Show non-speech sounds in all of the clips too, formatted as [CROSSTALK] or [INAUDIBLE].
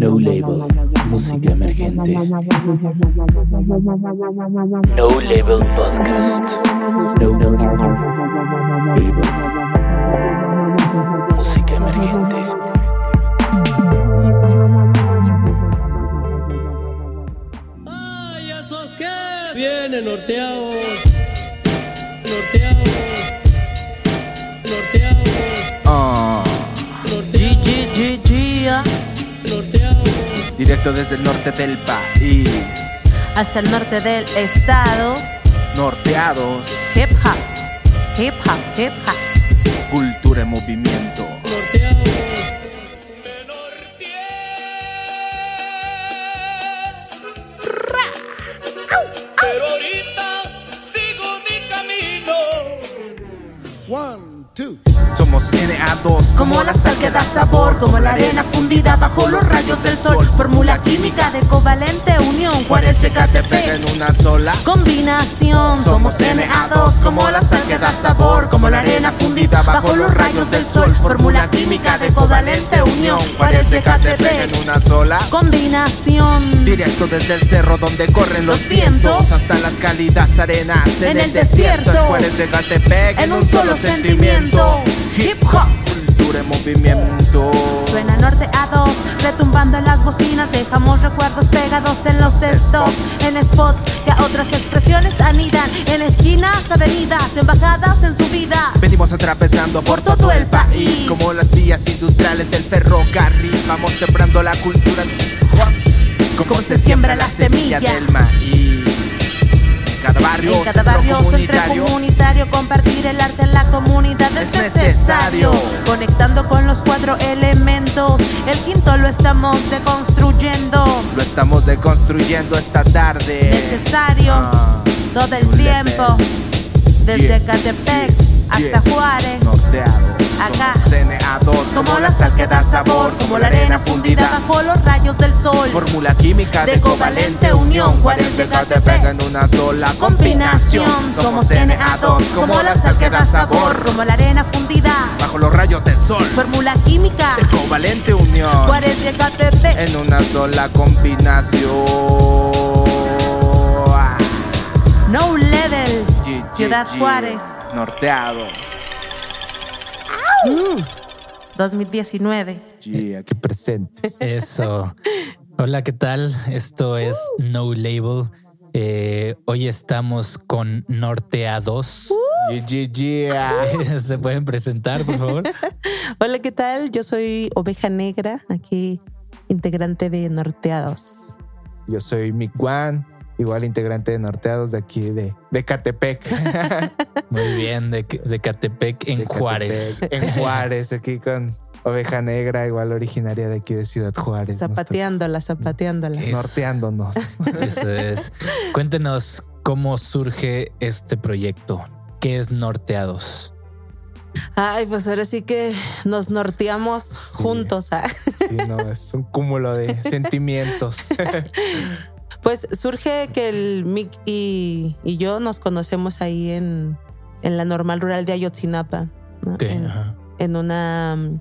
No Label, música emergente. No Label Podcast. No, no, no. Label. Música emergente. ¡Ay, esos que vienen norteados! Directo desde el norte del país. hasta el norte del estado. Norteados. Hip hop, hip hop, hip hop. Cultura en movimiento. Norteados. Pero ahorita sigo mi camino. One, two. Somos NA2 Como la sal que da sabor, como la arena fundida bajo los rayos del sol. Fórmula química de covalente unión. Juárez y Catepec en una sola. Combinación, somos NA2 como la sal que da sabor, como la arena fundida bajo los rayos del sol. Fórmula química de covalente unión. Juárez y Catepec en una sola. Combinación. Directo desde el cerro donde corren los Los vientos. hasta las cálidas arenas en, En el, el desierto. desierto. Es Juárez de Catepec En un solo sentimiento. Hip hop. Cultura en movimiento. Suena norte a dos, retumbando en las bocinas, dejamos recuerdos pegados en los stops, en spots que a otras expresiones anidan, en esquinas, avenidas, embajadas en su vida. Venimos atravesando por todo el país Como las vías industriales del ferrocarril. Vamos sembrando la cultura. Como se siembra la semilla del maíz Cada barrio, En cada barrio, centro comunitario. comunitario, compartir el arte en la comunidad es, Es necesario. necesario. Conectando con los cuatro elementos, el quinto lo estamos deconstruyendo. Lo estamos deconstruyendo esta tarde. Necesario Ah, todo el tiempo, desde Yeah, Catepec hasta Juárez. Acá. Somos NA2 Como la sal que da sabor, como la arena fundida bajo los rayos del sol. Fórmula química de, De covalente unión Juárez de Catepec en una sola combinación somos NA2, como la sal que da sabor, como la arena fundida. Bajo los rayos del sol Fórmula química, de covalente unión Juárez de Catepec. en una sola combinación. No level, Ciudad. Juárez, Norteados. 2019. G, aquí presentes. [LAUGHS] Eso. Hola, ¿qué tal? Esto es No Label. Eh, hoy estamos con Norteados. G, G, G. ah. ¿Se pueden presentar, por favor? [LAUGHS] Hola, ¿qué tal? Yo soy Oveja Negra, aquí integrante de Norteados. Yo soy Mick Wan, igual integrante de Norteados de aquí de, de Catepec. [LAUGHS] Muy bien, de, de Catepec en De Juárez. Catepec, En Juárez, aquí con Oveja Negra, igual originaria de aquí de Ciudad Juárez. Zapateándola, zapateándola. Es- norteándonos. [LAUGHS] Eso es. Cuéntenos cómo surge este proyecto. ¿Qué es Norteados? Ay, pues ahora sí que nos norteamos juntos. ah. Sí, no, es un cúmulo de [LAUGHS] sentimientos. Pues surge que el Mick y, y yo nos conocemos ahí en, en la normal rural de Ayotzinapa, ¿no? Ok, en, ajá. en una mm,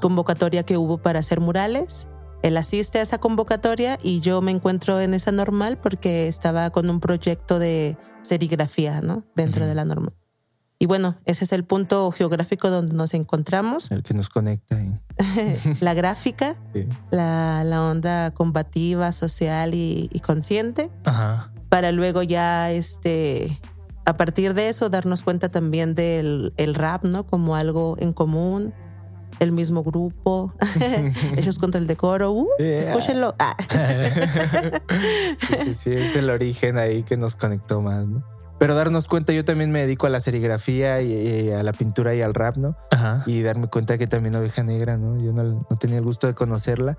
convocatoria que hubo para hacer murales. Él asiste a esa convocatoria y yo me encuentro en esa normal porque estaba con un proyecto de serigrafía, ¿no? Dentro de la normal. Y bueno, ese es el punto geográfico donde nos encontramos. El que nos conecta. [LAUGHS] la gráfica, Sí. la, la onda combativa, social y, y consciente, Ajá. para luego ya, este, a partir de eso, darnos cuenta también del el rap, ¿no? Como algo en común, el mismo grupo, [LAUGHS] ellos contra el decoro, uh, Yeah. escúchenlo. Ah. [LAUGHS] Sí, sí, sí, es el origen ahí que nos conectó más, ¿no? Pero darnos cuenta, yo también me dedico a la serigrafía y, y a la pintura y al rap, ¿no? Ajá. Y darme cuenta que también Oveja Negra, ¿no? Yo no, no tenía el gusto de conocerla.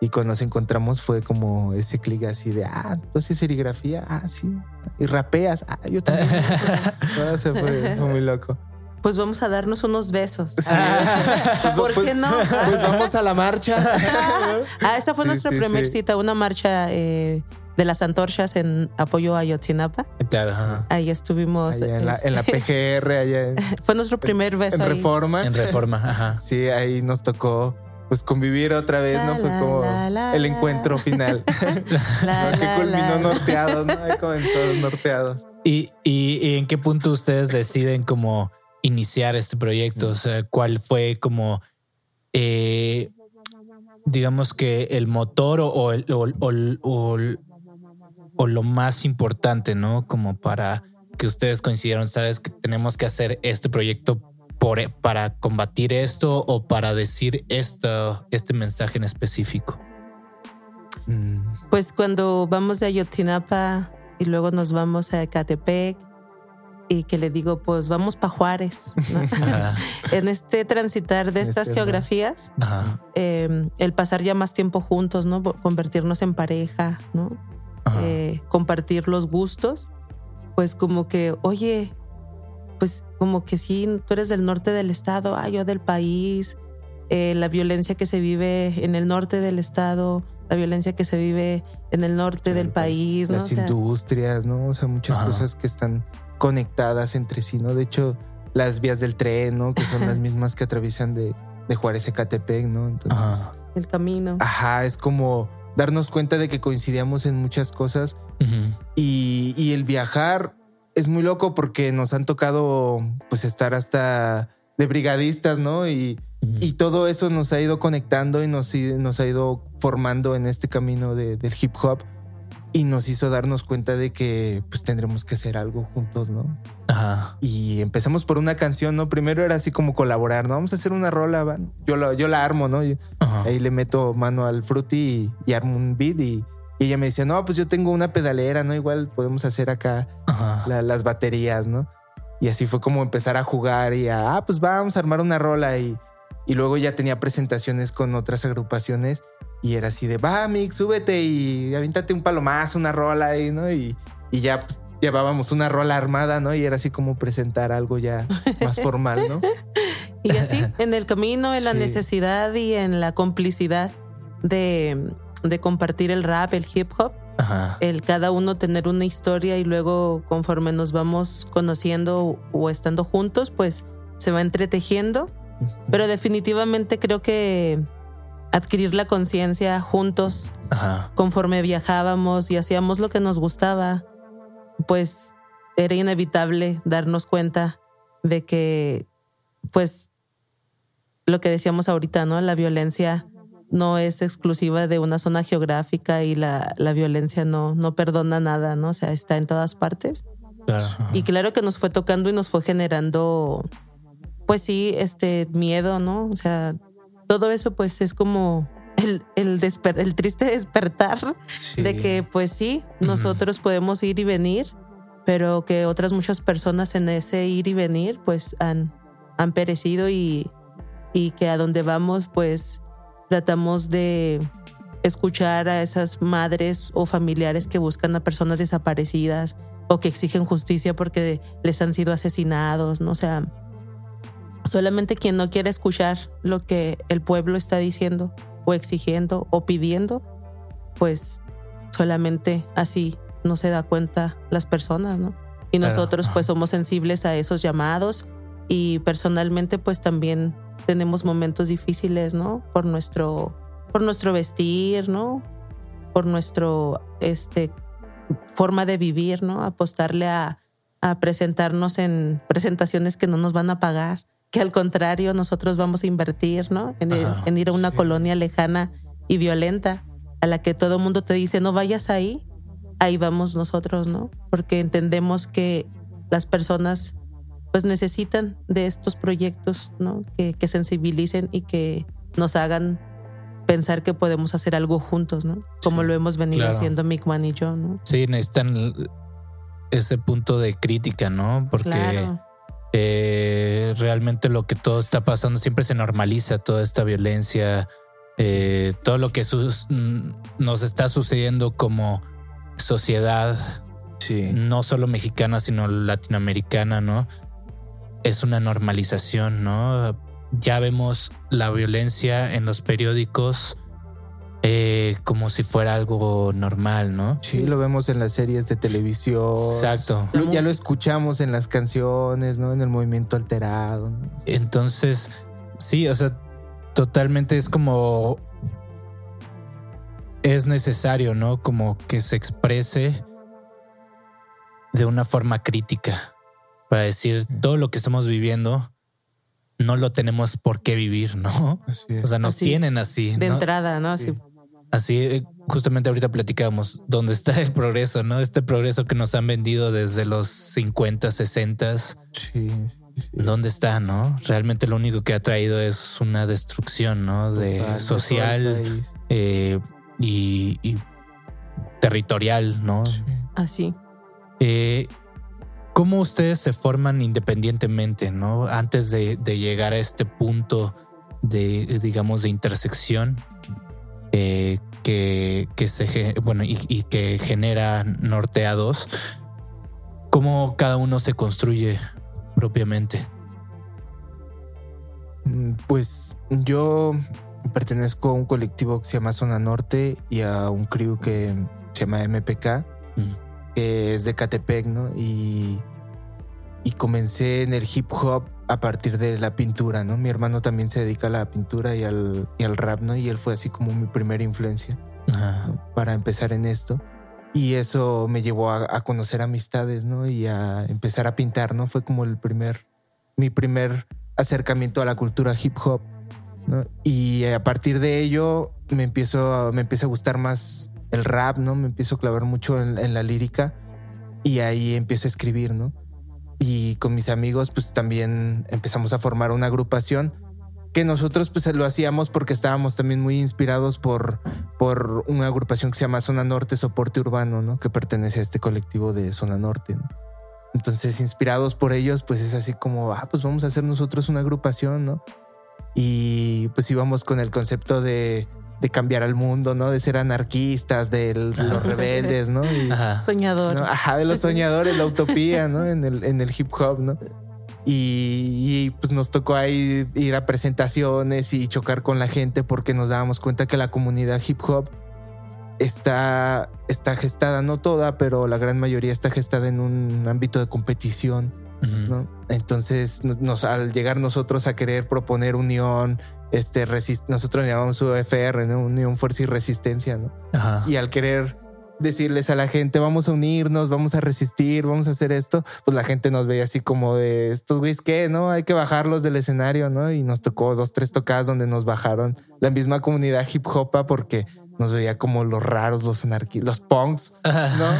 Y cuando nos encontramos fue como ese clic así de, ah, tú haces serigrafía, ah, sí. Y rapeas, ah, yo también. [LAUGHS] No, se fue, fue muy loco. Pues vamos a darnos unos besos. [LAUGHS] Pues, ¿Por pues- qué no? Pues vamos a la marcha. [LAUGHS] Ah, esa fue Sí, nuestra sí, primer sí. cita, una marcha eh, de las antorchas en apoyo a Ayotzinapa. Claro, ajá. Ahí estuvimos. Allá en, la, en la este, PGR, allá en, [LAUGHS] Fue nuestro primer beso. en ahí. Reforma. En reforma, ajá. [LAUGHS] Sí, ahí nos tocó pues convivir otra vez, ¿no? Fue como la, la, el la. encuentro final. [LAUGHS] La, ¿no? que culminó la. norteados, ¿no? Ahí comenzó norteados. ¿Y, y, y en qué punto ustedes deciden como iniciar este proyecto? O sea, ¿cuál fue como, eh, digamos que el motor o, o el- o el- o el- o lo más importante, ¿no? Como para que ustedes coincidieron, sabes que tenemos que hacer este proyecto por, para combatir esto o para decir esto, este mensaje en específico. Mm, Pues cuando vamos de Ayotzinapa y luego nos vamos a Ecatepec y que le digo, pues vamos para Juárez. ¿no? [LAUGHS] [LAUGHS] En este transitar de estas este, ¿no? geografías, eh, el pasar ya más tiempo juntos, ¿no? Convertirnos en pareja, ¿no? Eh, compartir los gustos, pues como que, oye, pues como que sí, tú eres del norte del estado, ah, yo del país, eh, la violencia que se vive en el norte del estado, la violencia que se vive en el norte del país, ¿no? Las industrias, ¿no? O sea, muchas Ajá. cosas que están conectadas entre sí, ¿no? De hecho, las vías del tren, ¿no? Que son las [LAUGHS] mismas que atraviesan de, de Juárez a Ecatepec, ¿no? Entonces, Ajá. el camino. ajá, es como darnos cuenta de que coincidíamos en muchas cosas. Y, y el viajar es muy loco porque nos han tocado pues estar hasta de brigadistas, ¿no? Y, y todo eso nos ha ido conectando y nos, nos ha ido formando en este camino de- del hip hop y nos hizo darnos cuenta de que pues tendremos que hacer algo juntos, ¿no? Ajá. Y empezamos por una canción, ¿no? Primero era así como colaborar, ¿no? Vamos a hacer una rola, van. Yo, la- yo la armo, ¿no? Yo- ahí le meto mano al fruity y, y armo un beat y, y ella me decía, no, pues yo tengo una pedalera, ¿no? Igual podemos hacer acá la- las baterías, ¿no? Y así fue como empezar a jugar y a, ah, pues vamos a armar una rola y, y luego ya tenía presentaciones con otras agrupaciones y era así de, va, Mix, súbete y avíntate un palomazo, una rola ahí, ¿no? Y, y ya pues, llevábamos una rola armada, ¿no? Y era así como presentar algo ya más [LAUGHS] formal, ¿no? Y así, en el camino, en la necesidad y en la complicidad de, de compartir el rap, el hip hop, Ajá. el cada uno tener una historia y luego conforme nos vamos conociendo o estando juntos, pues se va entretejiendo. Pero definitivamente creo que adquirir la conciencia juntos Ajá. conforme viajábamos y hacíamos lo que nos gustaba, pues era inevitable darnos cuenta de que, pues, lo que decíamos ahorita, ¿no? La violencia no es exclusiva de una zona geográfica y la, la violencia no, no perdona nada, ¿no? O sea, está en todas partes. Ajá. Y claro que nos fue tocando y nos fue generando, pues sí, este miedo, ¿no? O sea, todo eso pues es como el, el, desper- el triste despertar Sí. de que pues sí, nosotros podemos ir y venir, pero que otras muchas personas en ese ir y venir pues han, han perecido y, y que a donde vamos pues tratamos de escuchar a esas madres o familiares que buscan a personas desaparecidas o que exigen justicia porque les han sido asesinados, ¿no? O sea, solamente quien no quiere escuchar lo que el pueblo está diciendo o exigiendo o pidiendo, pues solamente así no se da cuenta las personas, ¿no? Y nosotros pues somos sensibles a esos llamados y personalmente pues también tenemos momentos difíciles, ¿no? Por nuestro por nuestro vestir, ¿no? Por nuestro este forma de vivir, ¿no? Apostarle a, a presentarnos en presentaciones que no nos van a pagar, que al contrario nosotros vamos a invertir, ¿no? En, ir- Ajá, en ir a una sí. colonia lejana y violenta a la que todo el mundo te dice no vayas ahí, ahí vamos nosotros, ¿no? Porque entendemos que las personas pues necesitan de estos proyectos, ¿no? Que, que sensibilicen y que nos hagan pensar que podemos hacer algo juntos, ¿no? Como Sí, lo hemos venido claro. haciendo Mickman y yo, ¿no? Sí, necesitan ese punto de crítica, ¿no? Porque Claro. Eh, realmente lo que todo está pasando siempre se normaliza, toda esta violencia, eh, todo lo que mm, nos está sucediendo como sociedad, Sí. no solo mexicana, sino latinoamericana, ¿no? Es una normalización, ¿no? Ya vemos la violencia en los periódicos eh, como si fuera algo normal, ¿no? Sí, lo vemos en las series de televisión. Exacto. Lo- ya lo escuchamos en las canciones, ¿no? En el movimiento alterado. ¿no? Entonces, sí, o sea, totalmente es como es necesario, ¿no? Como que se exprese de una forma crítica para decir todo lo que estamos viviendo no lo tenemos por qué vivir, ¿no? O sea, nos Así, tienen así. De ¿no? entrada, ¿no? Así, Así, eh, justamente ahorita platicábamos dónde está el progreso, ¿no? Este progreso que nos han vendido desde los 50, 60, Sí, sí, sí. ¿dónde está, no? Realmente lo único que ha traído es una destrucción, ¿no? De Total, social eh, y, y territorial, ¿no? Sí. así. Eh, ¿Cómo ustedes se forman independientemente, no? Antes de, de llegar a este punto de, digamos, de intersección eh, que, que se, bueno, y, y que genera Norte A2, ¿cómo cada uno se construye propiamente? Mm, Pues yo pertenezco a un colectivo que se llama Zona Norte y a un crew que se llama MPK, Mm. que es de Catepec, ¿no? Y, y comencé en el hip hop a partir de la pintura, ¿no? Mi hermano también se dedica a la pintura y al, y al rap, ¿no? Y él fue así como mi primera influencia. ¿no? para empezar en esto. Y eso me llevó a, a conocer amistades, ¿no? Y a empezar a pintar, ¿no? Fue como el primer, mi primer acercamiento a la cultura hip hop, ¿no? Y a partir de ello me empiezo, a- me empieza a gustar más el rap, ¿no? Me empiezo a clavar mucho en, en la lírica y ahí empiezo a escribir, ¿no? Y con mis amigos, pues también empezamos a formar una agrupación que nosotros pues lo hacíamos porque estábamos también muy inspirados por, por una agrupación que se llama Zona Norte Soporte Urbano, ¿no? Que pertenece a este colectivo de Zona Norte, ¿no? Entonces, inspirados por ellos, pues es así como, ah, pues vamos a hacer nosotros una agrupación, ¿no? Y pues íbamos con el concepto de, de cambiar al mundo, ¿no? De ser anarquistas, de los rebeldes, ¿no? Y, Ajá. Soñador. ¿no? Ajá, de los soñadores, la utopía, ¿no? En el, en el hip hop, ¿no? Y, y, pues nos tocó ahí ir a presentaciones y chocar con la gente porque nos dábamos cuenta que la comunidad hip hop está, está gestada, no toda, pero la gran mayoría está gestada en un ámbito de competición. ¿no? Entonces, nos, al llegar nosotros a querer proponer unión, este, nosotros llamamos UFR, ¿no? Unión, Fuerza y Resistencia, ¿no? Ajá. y al querer decirles a la gente vamos a unirnos, vamos a resistir, vamos a hacer esto, pues la gente nos veía así como de estos güeyes que no hay que bajarlos del escenario, ¿no? Y nos tocó dos, tres tocadas donde nos bajaron la misma comunidad hip hopa porque nos veía como los raros, los anarquistas, los punks, ¿no?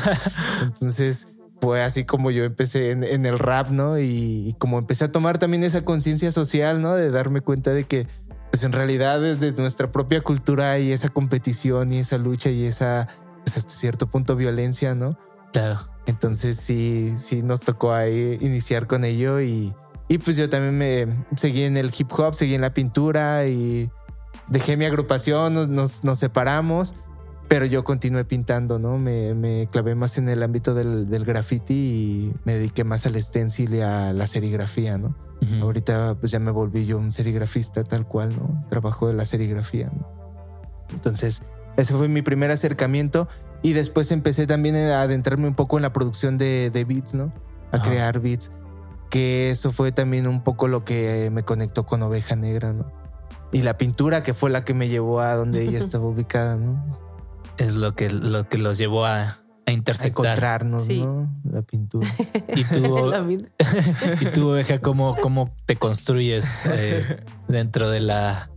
[LAUGHS] Entonces fue así como yo empecé en, en el rap, ¿no? Y, y como empecé a tomar también esa conciencia social, ¿no? De darme cuenta de que, pues en realidad desde nuestra propia cultura hay esa competición y esa lucha y esa, pues hasta cierto punto violencia, ¿no? Claro. Entonces sí, sí nos tocó ahí iniciar con ello y, y pues yo también me seguí en el hip hop, seguí en la pintura y dejé mi agrupación, nos, nos, nos separamos, pero yo continué pintando, ¿no? Me, me clavé más en el ámbito del, del graffiti y me dediqué más al stencil y a la serigrafía, ¿no? Ujú. Ahorita pues ya me volví yo un serigrafista tal cual, ¿no? Trabajo de la serigrafía, ¿no? Entonces, ese fue mi primer acercamiento y después empecé también a adentrarme un poco en la producción de, de beats, ¿no? A Ajá. crear beats, que eso fue también un poco lo que me conectó con Oveja Negra, ¿no? Y la pintura que fue la que me llevó a donde ella [LAUGHS] estaba ubicada, ¿no? Es lo que, lo que los llevó a, a A intersectar. encontrarnos, Sí. ¿no? La pintura. Y tú, [LAUGHS] [LAUGHS] y tú, Oveja, ¿cómo, cómo te construyes eh, dentro de la,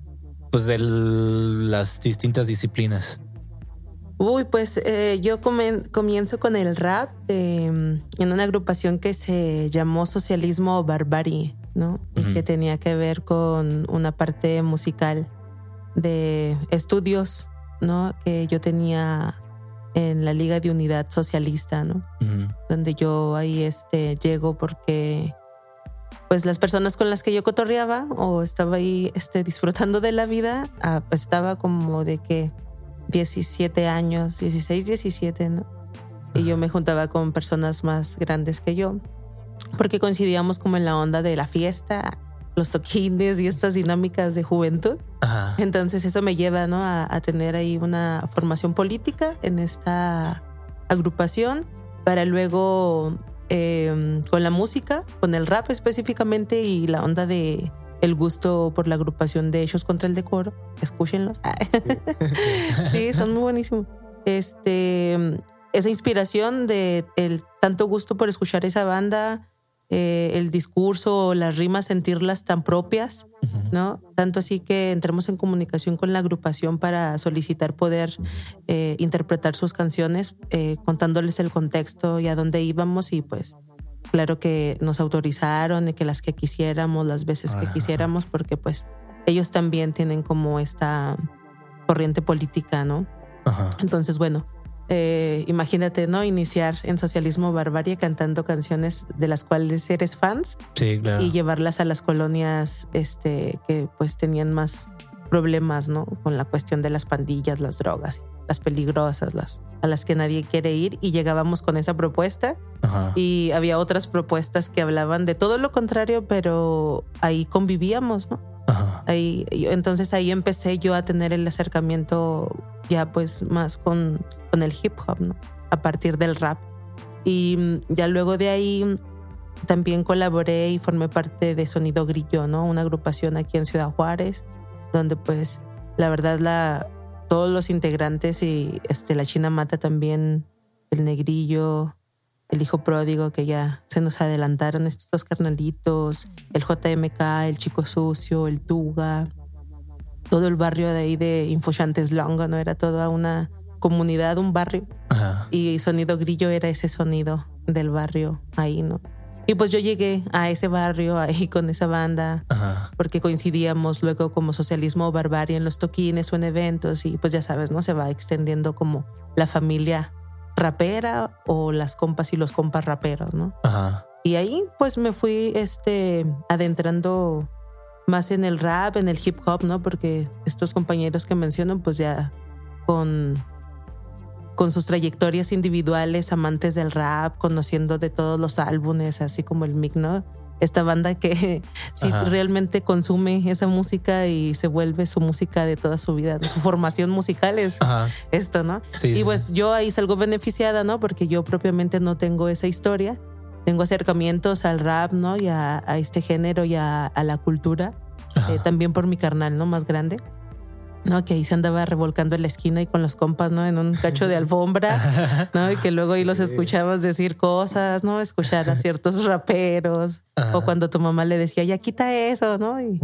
pues de las distintas disciplinas? Uy, pues eh, yo comen- comienzo con el rap eh, en una agrupación que se llamó Socialismo Barbarie, ¿no? Y que tenía que ver con una parte musical de estudios, ¿no? Que yo tenía en la Liga de Unidad Socialista, ¿no? Donde yo ahí este, llego porque pues las personas con las que yo cotorreaba o estaba ahí este, [LAUGHS] disfrutando de la vida, ah, pues estaba como de que 17 años, 16, 17, ¿no? Y yo me juntaba con personas más grandes que yo, porque coincidíamos como en la onda de la fiesta, los toquines y estas dinámicas de juventud. Ajá. Entonces eso me lleva ¿no? a, a tener ahí una formación política en esta agrupación para luego eh, con la música, con el rap específicamente y la onda de, el gusto por la agrupación de Hechos contra el Decoro. Escúchenlos. [LAUGHS] sí, son muy buenísimos. Este, esa inspiración de el tanto gusto por escuchar esa banda, eh, el discurso, las rimas, sentirlas tan propias, ¿no? Tanto así que entramos en comunicación con la agrupación para solicitar poder eh, interpretar sus canciones, eh, contándoles el contexto y a dónde íbamos y pues claro que nos autorizaron y que las que quisiéramos, las veces que quisiéramos, porque pues ellos también tienen como esta corriente política, ¿no? Ajá. Entonces, bueno, eh, imagínate, ¿no? Iniciar en Socialismo Barbarie cantando canciones de las cuales eres fans Sí, claro. y llevarlas a las colonias este, que pues tenían más problemas, ¿no? Con la cuestión de las pandillas, las drogas, las peligrosas, las a las que nadie quiere ir y llegábamos con esa propuesta Ajá. y había otras propuestas que hablaban de todo lo contrario, pero ahí convivíamos, ¿no? Ahí, entonces ahí empecé yo a tener el acercamiento ya pues más con, con el hip hop. A partir del rap. Y mm, ya luego de ahí mm, también colaboré y formé parte de Sonido Grillo, ¿no? Una agrupación aquí en Ciudad Juárez, donde pues la verdad la, todos los integrantes y este, la China Mata también, el Negrillo, el hijo pródigo que ya se nos adelantaron estos dos carnalitos, el JMK, el Chico Sucio, el Tuga, todo el barrio de ahí de Infochantes Longo, ¿no? Era toda una comunidad, un barrio. Ajá. Y Sonido Grillo era ese sonido del barrio ahí, ¿no? Y pues yo llegué a ese barrio ahí con esa banda Ajá. porque coincidíamos luego como socialismo o barbarie en los toquines o en eventos y pues ya sabes, ¿no? Se va extendiendo como la familia rapera o las compas y los compas raperos, ¿no? Ajá. Y ahí pues me fui este adentrando más en el rap, en el hip hop, ¿no? Porque estos compañeros que menciono pues ya con con sus trayectorias individuales, amantes del rap, conociendo de todos los álbumes, así como el Mick, ¿no? Esta banda que [LAUGHS] Ajá. realmente consume esa música y se vuelve su música de toda su vida, su formación musical es Ajá. esto, ¿no? Sí, y sí, pues yo ahí salgo beneficiada, ¿no? Porque yo propiamente no tengo esa historia. Tengo acercamientos al rap, ¿no? Y a, a este género y a, a la cultura. Eh, también por mi carnal, ¿no? Más grande. ¿No? Que ahí se andaba revolcando en la esquina y con los compas, ¿no? En un cacho de alfombra, [LAUGHS] ¿no? Y que luego ahí los escuchabas decir cosas, ¿no? Escuchar a ciertos [LAUGHS] raperos. Ajá. O cuando tu mamá le decía, ya quita eso, ¿no? Y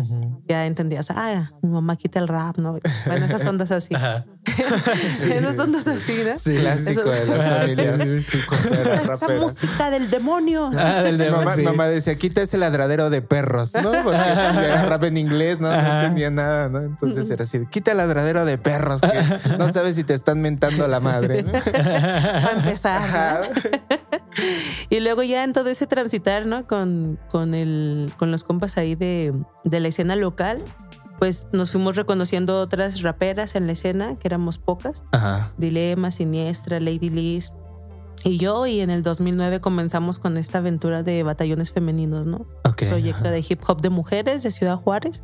ya entendías, ah, mi mamá quita el rap, ¿no? Bueno, esas ondas así. [LAUGHS] Ajá. Esas ondas así, ¿no? Clásico Eso- de las Ah, sí, de las Esa música del demonio. Ah, del de Mamá, sí. mamá decía, quita ese ladradero de perros, ¿no? Porque era rap en inglés, ¿no? Entendía nada, ¿no? Entonces era así, quita el ladradero de perros, que no sabes si te están mentando la madre, ¿no? Para empezar. Ajá. ¿no? [LAUGHS] Y luego ya en todo ese transitar, ¿no? Con, con, el, con los compas ahí de, de la escena local, pues nos fuimos reconociendo otras raperas en la escena, que éramos pocas. Ajá. Dilema, Siniestra, Lady Liz y yo. Y en el 2009 comenzamos con esta aventura de batallones femeninos, ¿no? Ok. proyecto de hip hop de mujeres de Ciudad Juárez.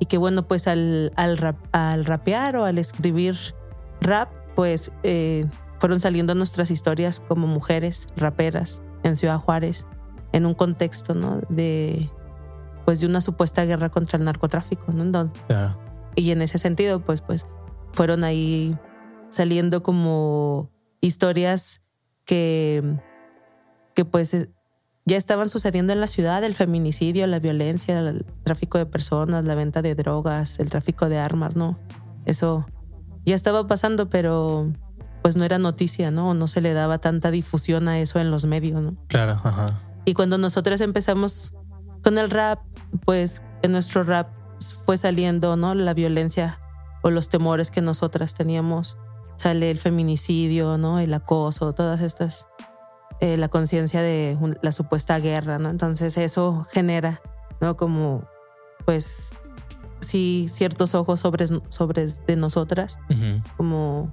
Y que bueno, pues al, al, rap- al rapear o al escribir rap, pues eh, fueron saliendo nuestras historias como mujeres raperas en Ciudad Juárez, en un contexto, ¿no? De, pues de una supuesta guerra contra el narcotráfico, ¿no? Entonces, Claro. y en ese sentido, pues, pues fueron ahí saliendo como historias que, que pues ya estaban sucediendo en la ciudad, el feminicidio, la violencia, el tráfico de personas, la venta de drogas, el tráfico de armas, ¿no? Eso ya estaba pasando, pero pues no era noticia, ¿no? No se le daba tanta difusión a eso en los medios, ¿no? Claro. Ajá. Y cuando nosotros empezamos con el rap, pues en nuestro rap fue saliendo, ¿no? La violencia o los temores que nosotras teníamos. Sale el feminicidio, ¿no? El acoso, todas estas, eh, la conciencia de un- la supuesta guerra, ¿no? Entonces eso genera, ¿no? Como, pues, sí, ciertos ojos sobre, sobre de nosotras como,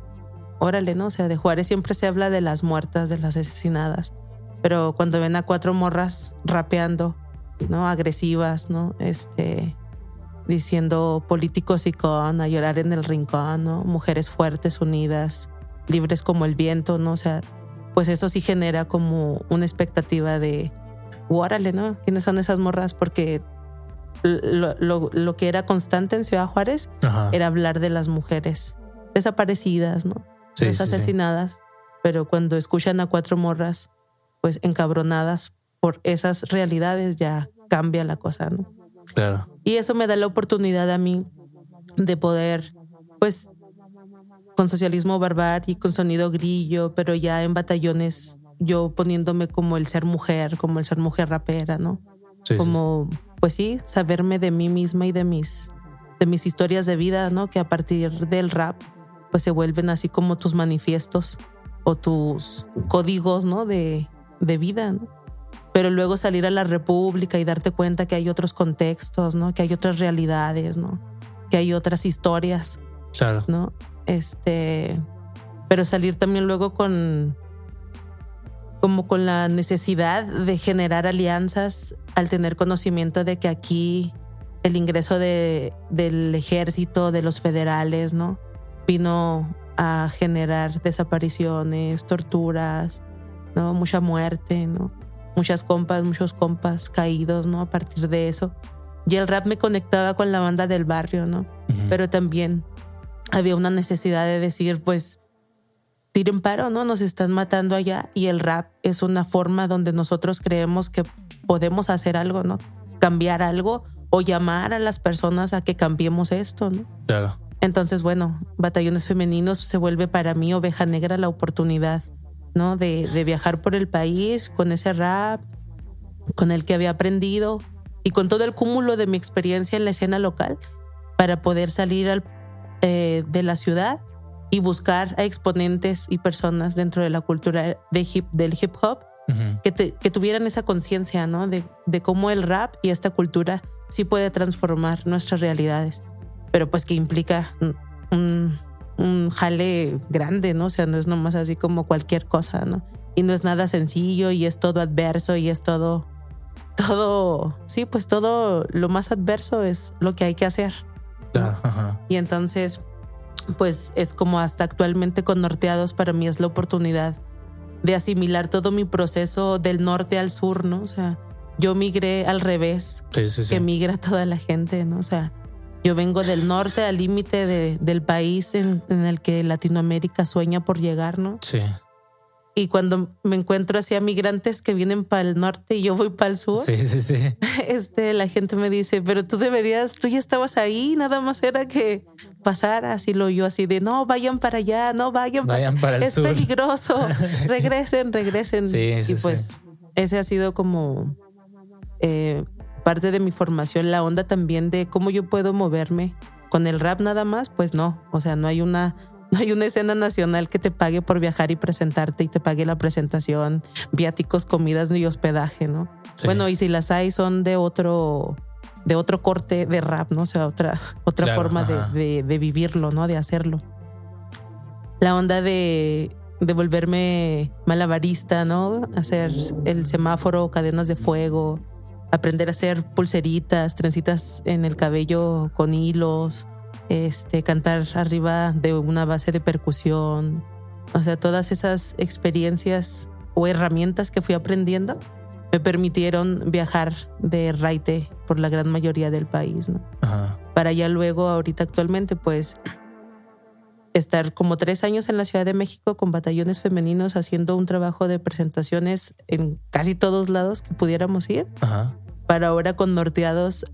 órale, ¿no? O sea, de Juárez siempre se habla de las muertas, de las asesinadas, pero cuando ven a cuatro morras rapeando, ¿no? Agresivas, ¿no? Este, diciendo políticos y con, a llorar en el rincón, ¿no? Mujeres fuertes, unidas, libres como el viento, ¿no? O sea, pues eso sí genera como una expectativa de, órale, ¿no? ¿Quiénes son esas morras? Porque lo, lo- lo que era constante en Ciudad Juárez Ajá. era hablar de las mujeres desaparecidas, ¿no? Sí, no sí, sí. asesinadas, pero cuando escuchan a cuatro morras, pues encabronadas por esas realidades, ya cambia la cosa, ¿no? Claro. Y eso me da la oportunidad a mí de poder, pues, con socialismo barbar y con sonido grillo, pero ya en batallones, yo poniéndome como el ser mujer, como el ser mujer rapera, ¿no? Sí, sí. como, pues sí, saberme de mí misma y de mis, de mis historias de vida, ¿no? Que a partir del rap, pues se vuelven así como tus manifiestos o tus códigos, ¿no? De, de vida, ¿no? Pero luego salir a la República y darte cuenta que hay otros contextos, ¿no? Que hay otras realidades, ¿no? Que hay otras historias, Claro. ¿no? Este, pero salir también luego con como con la necesidad de generar alianzas al tener conocimiento de que aquí el ingreso de, del ejército, de los federales, ¿no? Vino a generar desapariciones, torturas, ¿no? Mucha muerte, ¿no? Muchas compas, muchos compas caídos, ¿no? A partir de eso. Y el rap me conectaba con la banda del barrio, ¿no? Pero también había una necesidad de decir, pues, tiren paro, ¿no? Nos están matando allá y el rap es una forma donde nosotros creemos que podemos hacer algo, ¿no? Cambiar algo o llamar a las personas a que cambiemos esto, ¿no? Claro. Entonces, bueno, Batallones Femeninos se vuelve para mí oveja negra la oportunidad, ¿no? De, de viajar por el país con ese rap, con el que había aprendido y con todo el cúmulo de mi experiencia en la escena local para poder salir al- eh, de la ciudad y buscar a exponentes y personas dentro de la cultura de hip, del hip hop que, te- que tuvieran esa conciencia, ¿no? De, de cómo el rap y esta cultura sí puede transformar nuestras realidades, pero pues que implica un, un- jale grande, ¿no? O sea, no es nomás así como cualquier cosa, ¿no? Y no es nada sencillo y es todo adverso y es todo, todo, sí, pues todo lo más adverso es lo que hay que hacer. Ajá. Y entonces, pues es como hasta actualmente con Norteados para mí es la oportunidad de asimilar todo mi proceso del norte al sur, ¿no? O sea, yo migré al revés Sí, sí, sí. que migra toda la gente, ¿no? O sea, yo vengo del norte al límite de- del país en, en el que Latinoamérica sueña por llegar, ¿no? Sí. Y cuando me encuentro hacia migrantes que vienen para el norte y yo voy para el sur, Sí, sí, sí. [LAUGHS] este, la gente me dice, pero tú deberías, tú ya estabas ahí, nada más era que pasaras y lo yo así de, no, vayan para allá, no, vayan, Vayan para el es sur. peligroso, [LAUGHS] regresen, regresen. Sí, sí, y pues ese ha sido como eh, parte de mi formación, la onda también de cómo yo puedo moverme. Con el rap nada más, pues no, o sea, no hay una... No hay una escena nacional que te pague por viajar y presentarte y te pague la presentación, viáticos, comidas ni hospedaje, ¿no? Sí. Bueno, y si las hay son de otro, de otro corte de rap, ¿no? O sea, otra, otra Claro, forma de- de vivirlo, ¿no? De hacerlo. La onda de, de volverme malabarista, ¿no? Hacer el semáforo, cadenas de fuego, aprender a hacer pulseritas, trencitas en el cabello con hilos, este, cantar arriba de una base de percusión. O sea, todas esas experiencias o herramientas que fui aprendiendo me permitieron viajar de raite por la gran mayoría del país, ¿no? Ajá. Para ya luego, ahorita actualmente, pues estar como tres años en la Ciudad de México con batallones femeninos haciendo un trabajo de presentaciones en casi todos lados que pudiéramos ir, Ajá. para ahora con norteados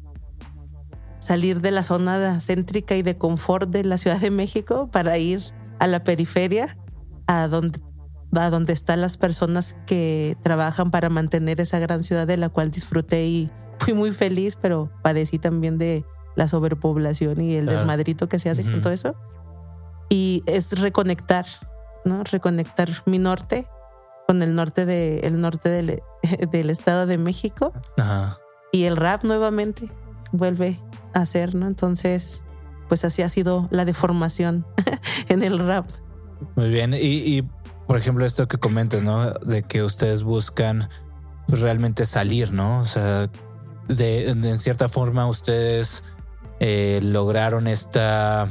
salir de la zona céntrica y de confort de la Ciudad de México para ir a la periferia, a donde, a donde están las personas que trabajan para mantener esa gran ciudad de la cual disfruté y fui muy feliz, pero padecí también de la sobrepoblación y el Claro. desmadrito que se hace Ujú. con todo eso. Y es reconectar, ¿no? Reconectar mi norte con el norte, de, el norte del, [LAUGHS] del Estado de México Ajá. y el rap nuevamente vuelve a ser, ¿no? Entonces, pues así ha sido la deformación [LAUGHS] en el rap. Muy bien. Y, y, por ejemplo, esto que comentas, ¿no? De que ustedes buscan pues realmente salir, ¿no? O sea, de, de- en cierta forma ustedes eh, lograron esta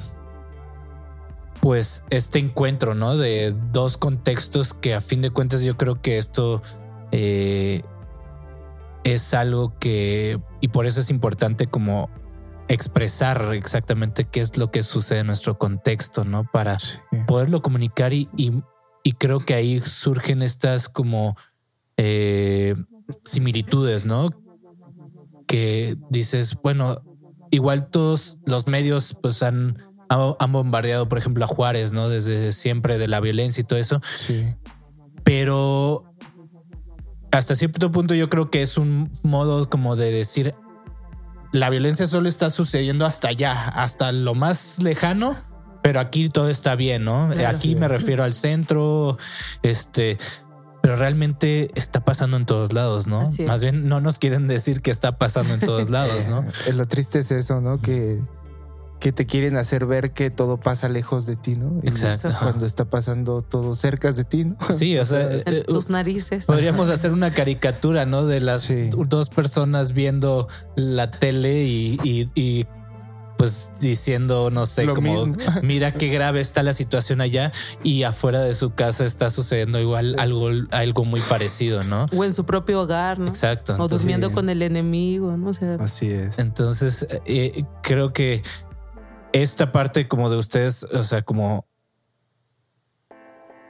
pues este encuentro, ¿no? De dos contextos que a fin de cuentas yo creo que esto eh, es algo que, y por eso es importante como expresar exactamente qué es lo que sucede en nuestro contexto, ¿no? Para poderlo comunicar y, y, y creo que ahí surgen estas como eh, similitudes, ¿no? Que dices, bueno, igual todos los medios pues han, han bombardeado, por ejemplo, a Juárez, ¿no? Desde siempre de la violencia y todo eso, Sí. pero hasta cierto punto yo creo que es un modo como de decir la violencia solo está sucediendo hasta allá, hasta lo más lejano, pero aquí todo está bien, ¿no? Claro. aquí me refiero al centro, este, pero realmente está pasando en todos lados, ¿no? Más bien no nos quieren decir que está pasando en todos lados, ¿no? [LAUGHS] Eh, Lo triste es eso, ¿no? Que, que te quieren hacer ver que todo pasa lejos de ti, ¿no? Y Exacto. Cuando está pasando todo cerca de ti, ¿no? Sí, o sea, [LAUGHS] En eh, tus narices. Podríamos hacer una caricatura, ¿no? De las Sí. dos personas viendo la tele y, y- y, pues diciendo, no sé, Lo como mismo. [LAUGHS] mira qué grave está la situación allá y afuera de su casa está sucediendo igual algo, algo muy parecido, ¿no? O en su propio hogar, ¿no? Exacto. O Entonces, durmiendo sí. con el enemigo, ¿no? O sea, Así es. entonces, eh, creo que esta parte como de ustedes, o sea, como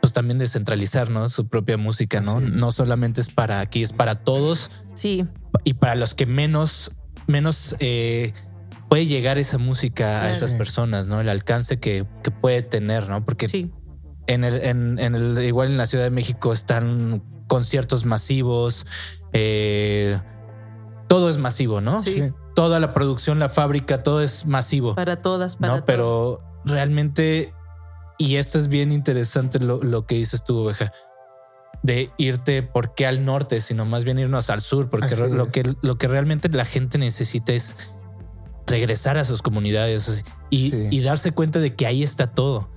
pues también descentralizar, ¿no? Su propia música, ¿no? Sí. No solamente es para aquí, es para todos sí, y para los que menos, menos eh, puede llegar esa música a esas personas, ¿no? El alcance que, que puede tener, ¿no? Porque sí. en el, en, en el, igual en la Ciudad de México están conciertos masivos, eh, todo es masivo, ¿no? Sí. Toda la producción, la fábrica, todo es masivo, Para todas, para ¿no? todos. Pero realmente, y esto es bien interesante lo, lo que dices tú, oveja, de irte, ¿por qué al norte? Sino más bien irnos al sur, porque Así lo es. que, lo que realmente la gente necesita es regresar a sus comunidades y, Sí. y darse cuenta de que ahí está todo.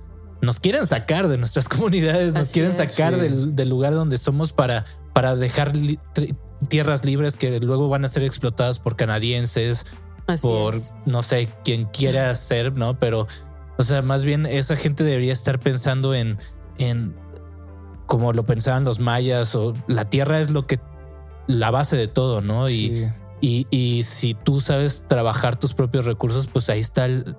Nos quieren sacar de nuestras [LAUGHS] comunidades, nos quieren es. sacar Sí. del, del lugar donde somos para, para dejar tierras libres que luego van a ser explotadas por canadienses, Así por es. no sé quién quiera ser, ¿no? Pero, o sea, más bien esa gente debería estar pensando en, en como lo pensaban los mayas o la tierra es lo que la base de todo, ¿no? Y, Sí. y, y si tú sabes trabajar tus propios recursos, pues ahí está el,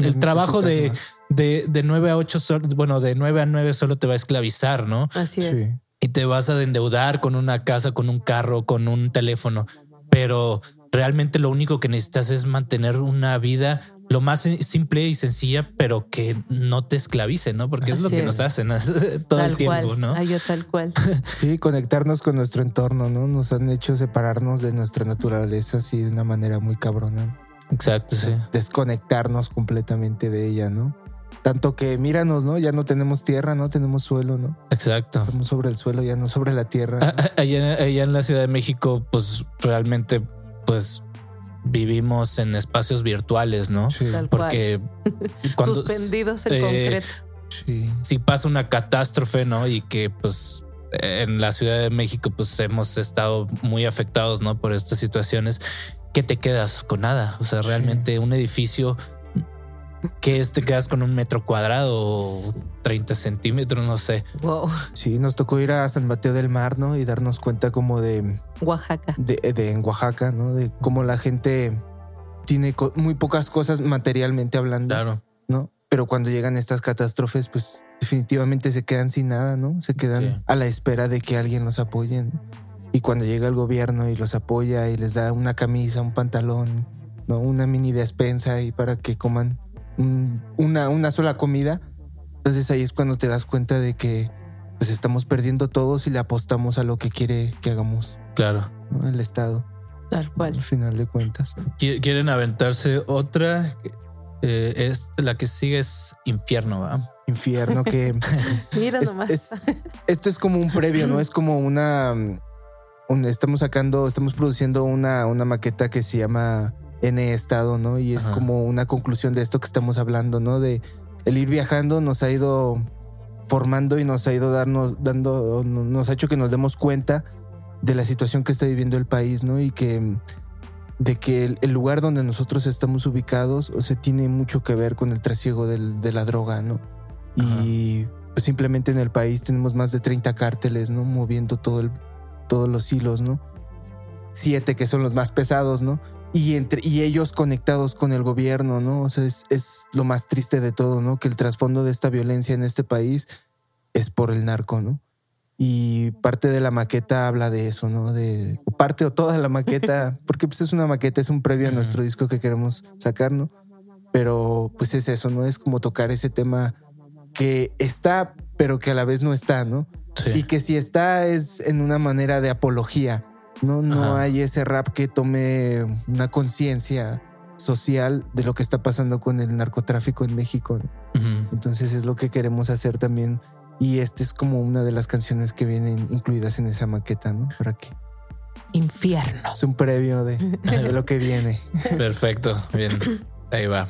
el- trabajo de, de, de 9 a 8, bueno, de 9 a 9 solo te va a esclavizar, ¿no? Así es. Sí. Y te vas a endeudar con una casa, con un carro, con un teléfono, pero realmente lo único que necesitas es mantener una vida lo más simple y sencilla, pero que no te esclavice, ¿no? Porque es lo Así que es. nos hacen [LAUGHS] todo tal el tiempo, cual. ¿no? Ay, yo tal cual. [LAUGHS] Sí, conectarnos con nuestro entorno, ¿no? Nos han hecho separarnos de nuestra naturaleza así de una manera muy cabrona. Exacto, sí. Desconectarnos completamente de ella, ¿no? Tanto que míranos, ¿no? Ya no tenemos tierra, no tenemos suelo, ¿no? Exacto. Estamos sobre el suelo, ya no sobre la tierra. A- a- Allá, allá en la Ciudad de México, pues realmente, pues vivimos en espacios virtuales, ¿no? Sí, Tal Porque [LAUGHS] cuando Suspendidos en eh, concreto. sí. si pasa una catástrofe, ¿no? Y que pues en la Ciudad de México pues hemos estado muy afectados, ¿no? Por estas situaciones, que te quedas con nada. O sea, Sí. realmente un edificio que es, te quedas con un metro cuadrado o 30 centímetros, no sé. Wow. Sí, nos tocó ir a San Mateo del Mar, ¿no? Y darnos cuenta como de, Oaxaca. de, de en Oaxaca, ¿no? De cómo la gente tiene muy pocas cosas materialmente hablando, Claro. ¿no? Pero cuando llegan estas catástrofes, pues definitivamente se quedan sin nada, ¿no? Se quedan Sí. a la espera de que alguien los apoye. ¿no? Y cuando llega el gobierno y los apoya y les da una camisa, un pantalón, ¿no? Una mini despensa y para que coman una, una sola comida, entonces ahí es cuando te das cuenta de que pues estamos perdiendo todo si le apostamos a lo que quiere que hagamos Claro. ¿no? el Estado, Tal cual. al final de cuentas. Qui- ¿Quieren aventarse otra? Eh, es la que sigue es infierno, ¿va? Infierno que [LAUGHS] [LAUGHS] Mira es- nomás. es- esto es como un previo, ¿no? Es como una... mm, un- estamos sacando, estamos produciendo una, una maqueta que se llama N Estado, ¿no? Y es Ajá. como una conclusión de esto que estamos hablando, ¿no? De el ir viajando nos ha ido formando y nos ha ido darnos, dando, nos ha hecho que nos demos cuenta de la situación que está viviendo el país, ¿no? Y que de que el, el lugar donde nosotros estamos ubicados, o sea, tiene mucho que ver con el trasiego del- de la droga, ¿no? Y pues simplemente en el país tenemos más de 30 cárteles, ¿no? Moviendo todo el, todos los hilos, ¿no? siete que son los más pesados, ¿no? Y, entre, y ellos conectados con el gobierno, ¿no? O sea, es, es lo más triste de todo, ¿no? Que el trasfondo de esta violencia en este país es por el narco, ¿no? Y parte de la maqueta habla de eso, ¿no? De o parte o toda la maqueta, [LAUGHS] porque pues es una maqueta, es un previo a nuestro disco que queremos sacar, ¿no? Pero pues es eso, ¿no? Es como tocar ese tema que está, pero que a la vez no está, ¿no? Sí. Y que si está es en una manera de apología, ¿no? No Ajá. hay ese rap que tome una conciencia social de lo que está pasando con el narcotráfico en México. Entonces es lo que queremos hacer también. Y esta es como una de las canciones que vienen incluidas en esa maqueta, ¿no? Para que Infierno. es un previo de, [LAUGHS] de lo que viene. Perfecto. Bien. Ahí va.